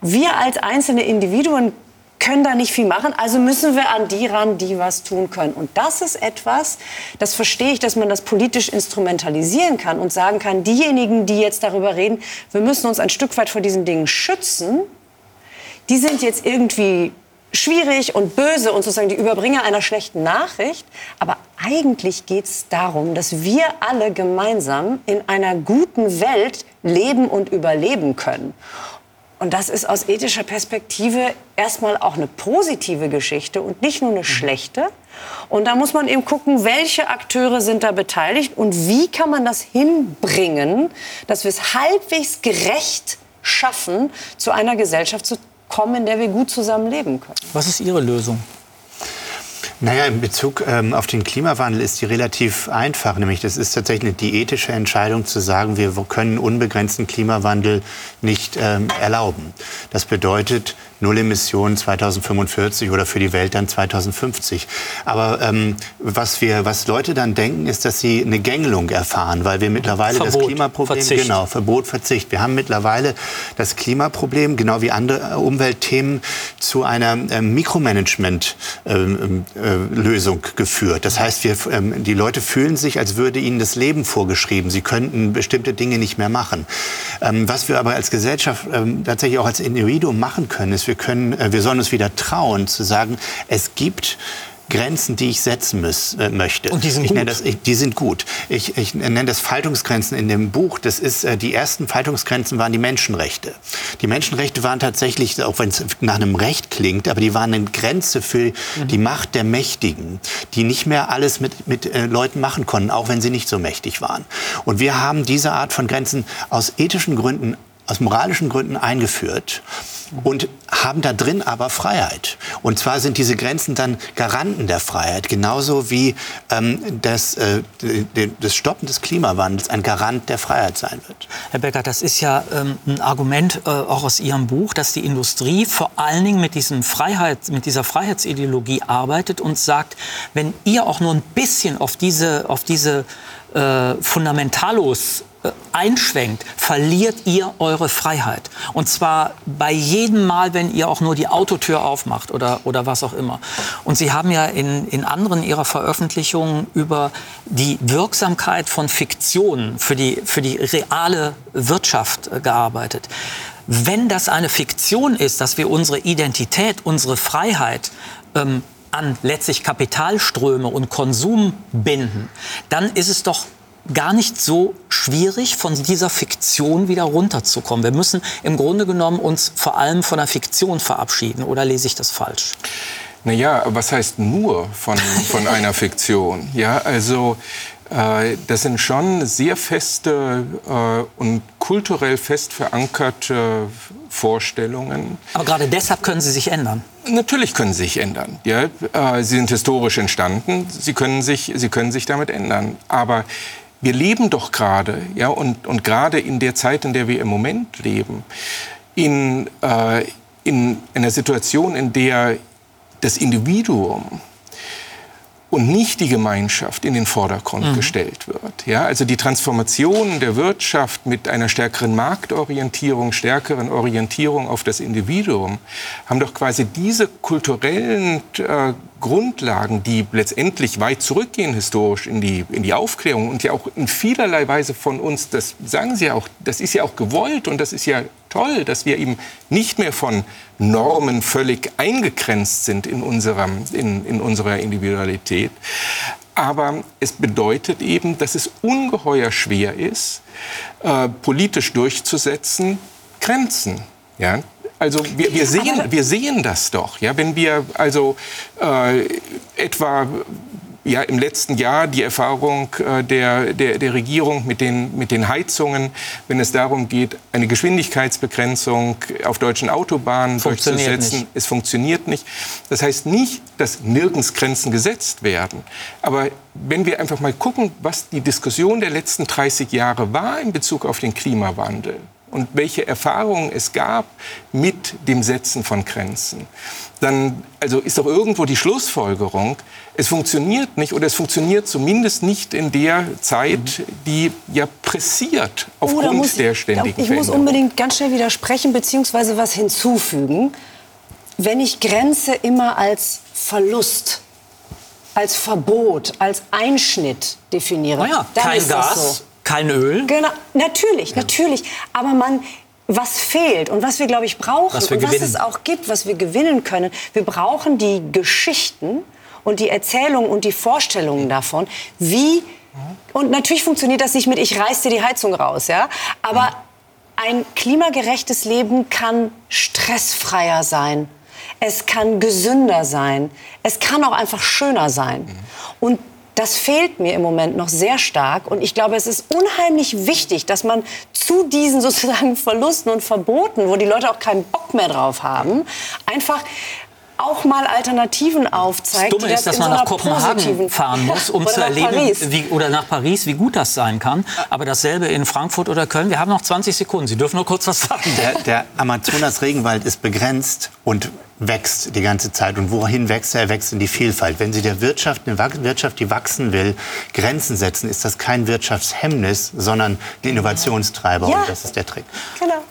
wir als einzelne Individuen können da nicht viel machen, also müssen wir an die ran, die was tun können. Und das ist etwas, das verstehe ich, dass man das politisch instrumentalisieren kann und sagen kann, diejenigen, die jetzt darüber reden, wir müssen uns ein Stück weit vor diesen Dingen schützen, die sind jetzt irgendwie schwierig und böse und sozusagen die Überbringer einer schlechten Nachricht. Aber eigentlich geht es darum, dass wir alle gemeinsam in einer guten Welt leben und überleben können. Und das ist aus ethischer Perspektive erstmal auch eine positive Geschichte und nicht nur eine schlechte. Und da muss man eben gucken, welche Akteure sind da beteiligt und wie kann man das hinbringen, dass wir es halbwegs gerecht schaffen, zu einer Gesellschaft zu kommen, in der wir gut zusammenleben können. Was ist Ihre Lösung? Naja, in Bezug ähm, auf den Klimawandel ist die relativ einfach. Nämlich, das ist tatsächlich die ethische Entscheidung zu sagen, wir können unbegrenzten Klimawandel nicht ähm, erlauben. Das bedeutet Null Emissionen 2045 oder für die Welt dann 2050. Aber ähm, was, wir, was Leute dann denken, ist, dass sie eine Gängelung erfahren, weil wir mittlerweile Verbot, das Klimaproblem... Verzicht. Genau, Verbot, Verzicht. Wir haben mittlerweile das Klimaproblem, genau wie andere Umweltthemen, zu einer ähm, Mikromanagement-Lösung ähm, äh, geführt. Das heißt, wir, ähm, die Leute fühlen sich, als würde ihnen das Leben vorgeschrieben. Sie könnten bestimmte Dinge nicht mehr machen. Ähm, was wir aber als Gesellschaft ähm, tatsächlich auch als Individuum machen können, ist, wir können, äh, wir sollen uns wieder trauen, zu sagen, es gibt Grenzen, die ich setzen muss, äh, möchte. Und die sind ich gut. Das, ich, die sind gut. Ich, ich nenne das Faltungsgrenzen in dem Buch. Das ist, äh, die ersten Faltungsgrenzen waren die Menschenrechte. Die Menschenrechte waren tatsächlich, auch wenn es nach einem Recht klingt, aber die waren eine Grenze für Mhm. die Macht der Mächtigen, die nicht mehr alles mit, mit äh, Leuten machen konnten, auch wenn sie nicht so mächtig waren. Und wir haben diese Art von Grenzen aus ethischen Gründen aus moralischen Gründen eingeführt und haben da drin aber Freiheit. Und zwar sind diese Grenzen dann Garanten der Freiheit, genauso wie ähm, das, äh, das Stoppen des Klimawandels ein Garant der Freiheit sein wird. Herr Becker, das ist ja ähm, ein Argument äh, auch aus Ihrem Buch, dass die Industrie vor allen Dingen mit, diesem Freiheit, mit dieser Freiheitsideologie arbeitet und sagt, wenn ihr auch nur ein bisschen auf diese, auf diese äh, Fundamentalos einschwenkt, verliert ihr eure Freiheit. Und zwar bei jedem Mal, wenn ihr auch nur die Autotür aufmacht oder, oder was auch immer. Und Sie haben ja in, in anderen Ihrer Veröffentlichungen über die Wirksamkeit von Fiktionen für die, für die reale Wirtschaft äh, gearbeitet. Wenn das eine Fiktion ist, dass wir unsere Identität, unsere Freiheit ähm, an letztlich Kapitalströme und Konsum binden, dann ist es doch gar nicht so schwierig, von dieser Fiktion wieder runterzukommen. Wir müssen im Grunde genommen uns vor allem von der Fiktion verabschieden. Oder lese ich das falsch? Naja, was heißt nur von, von *laughs* einer Fiktion? Ja, also Äh, das sind schon sehr feste äh, und kulturell fest verankerte Vorstellungen. Aber gerade deshalb können sie sich ändern. Natürlich können sie sich ändern. Ja, äh, sie sind historisch entstanden. Sie können sich, sie können sich damit ändern. Aber wir leben doch gerade, ja, und, und gerade in der Zeit, in der wir im Moment leben, in, äh, in einer Situation, in der das Individuum und nicht die Gemeinschaft in den Vordergrund mhm. gestellt wird. Ja, also die Transformation der Wirtschaft mit einer stärkeren Marktorientierung, stärkeren Orientierung auf das Individuum haben doch quasi diese kulturellen äh, Grundlagen, die letztendlich weit zurückgehen historisch in die, in die Aufklärung und ja auch in vielerlei Weise von uns, das sagen Sie ja auch, das ist ja auch gewollt und das ist ja toll, dass wir eben nicht mehr von Normen völlig eingegrenzt sind in, unserem, in, in unserer Individualität. Aber es bedeutet eben, dass es ungeheuer schwer ist, äh, politisch durchzusetzen, Grenzen. Ja? Also wir, wir, sehen, wir sehen das doch. Ja? Wenn wir also äh, etwa ja, im letzten Jahr die Erfahrung äh, der, der, der Regierung mit den, mit den Heizungen, wenn es darum geht, eine Geschwindigkeitsbegrenzung auf deutschen Autobahnen durchzusetzen. Nicht. Es funktioniert nicht. Das heißt nicht, dass nirgends Grenzen gesetzt werden. Aber wenn wir einfach mal gucken, was die Diskussion der letzten 30 Jahre war in Bezug auf den Klimawandel, und welche Erfahrungen es gab mit dem Setzen von Grenzen, dann also ist doch irgendwo die Schlussfolgerung, es funktioniert nicht oder es funktioniert zumindest nicht in der Zeit, die ja pressiert aufgrund oh, der ständigen Ich muss unbedingt ganz schnell widersprechen bzw. was hinzufügen. Wenn ich Grenze immer als Verlust als Verbot, als Einschnitt definiere. Naja, dann kein ist Gas, so. Kein Öl. Genau, natürlich, ja. natürlich. Aber man, was fehlt und was wir, glaube ich, brauchen was und was es auch gibt, was wir gewinnen können. Wir brauchen die Geschichten und die Erzählungen und die Vorstellungen davon, wie und natürlich funktioniert das nicht mit ich reiß dir die Heizung raus, ja, aber ein klimagerechtes Leben kann stressfreier sein. Es kann gesünder sein. Es kann auch einfach schöner sein. Und das fehlt mir im Moment noch sehr stark. Und ich glaube, es ist unheimlich wichtig, dass man zu diesen *laughs* sozusagen Verlusten und Verboten, wo die Leute auch keinen Bock mehr drauf haben, einfach auch mal Alternativen aufzeigt. Das Dumme ist, dass man so nach Kopenhagen fahren muss, um *laughs* zu erleben, wie, oder nach Paris, wie gut das sein kann. Aber dasselbe in Frankfurt oder Köln. Wir haben noch 20 Sekunden. Sie dürfen nur kurz was sagen. Der, der Amazonas-Regenwald ist begrenzt und wächst die ganze Zeit. Und wohin wächst er? Er wächst in die Vielfalt. Wenn Sie der Wirtschaft, eine Wirtschaft, die wachsen will, Grenzen setzen, ist das kein Wirtschaftshemmnis, sondern die Innovationstreiber. Ja. Und das ist der Trick. Genau.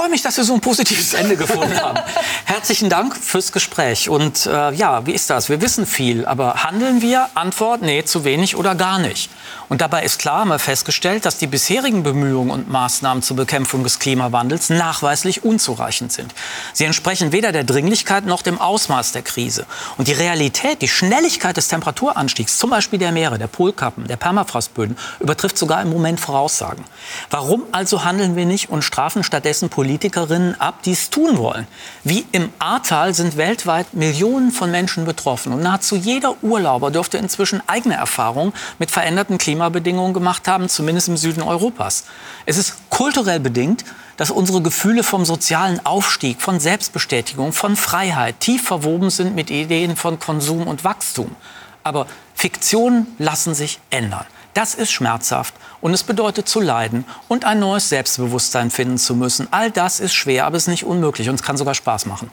Freue mich, dass wir so ein positives Ende gefunden haben. *laughs* Herzlichen Dank fürs Gespräch. Und äh, ja, wie ist das? Wir wissen viel, aber handeln wir? Antwort, nee, zu wenig oder gar nicht. Und dabei ist klar, haben wir festgestellt, dass die bisherigen Bemühungen und Maßnahmen zur Bekämpfung des Klimawandels nachweislich unzureichend sind. Sie entsprechen weder der Dringlichkeit noch dem Ausmaß der Krise. Und die Realität, die Schnelligkeit des Temperaturanstiegs, zum Beispiel der Meere, der Polkappen, der Permafrostböden, übertrifft sogar im Moment Voraussagen. Warum also handeln wir nicht und strafen stattdessen Politikerinnen ab, die es tun wollen? Wie im Ahrtal sind weltweit Millionen von Menschen betroffen. Und nahezu jeder Urlauber dürfte inzwischen eigene Erfahrungen mit veränderten Klimabedingungen gemacht haben, zumindest im Süden Europas. Es ist kulturell bedingt, dass unsere Gefühle vom sozialen Aufstieg, von Selbstbestätigung, von Freiheit tief verwoben sind mit Ideen von Konsum und Wachstum. Aber Fiktionen lassen sich ändern. Das ist schmerzhaft und es bedeutet zu leiden und ein neues Selbstbewusstsein finden zu müssen. All das ist schwer, aber es ist nicht unmöglich und es kann sogar Spaß machen.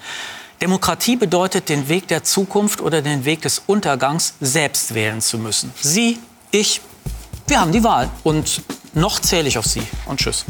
Demokratie bedeutet, den Weg der Zukunft oder den Weg des Untergangs selbst wählen zu müssen. Sie, ich, wir haben die Wahl und noch zähle ich auf Sie und tschüss.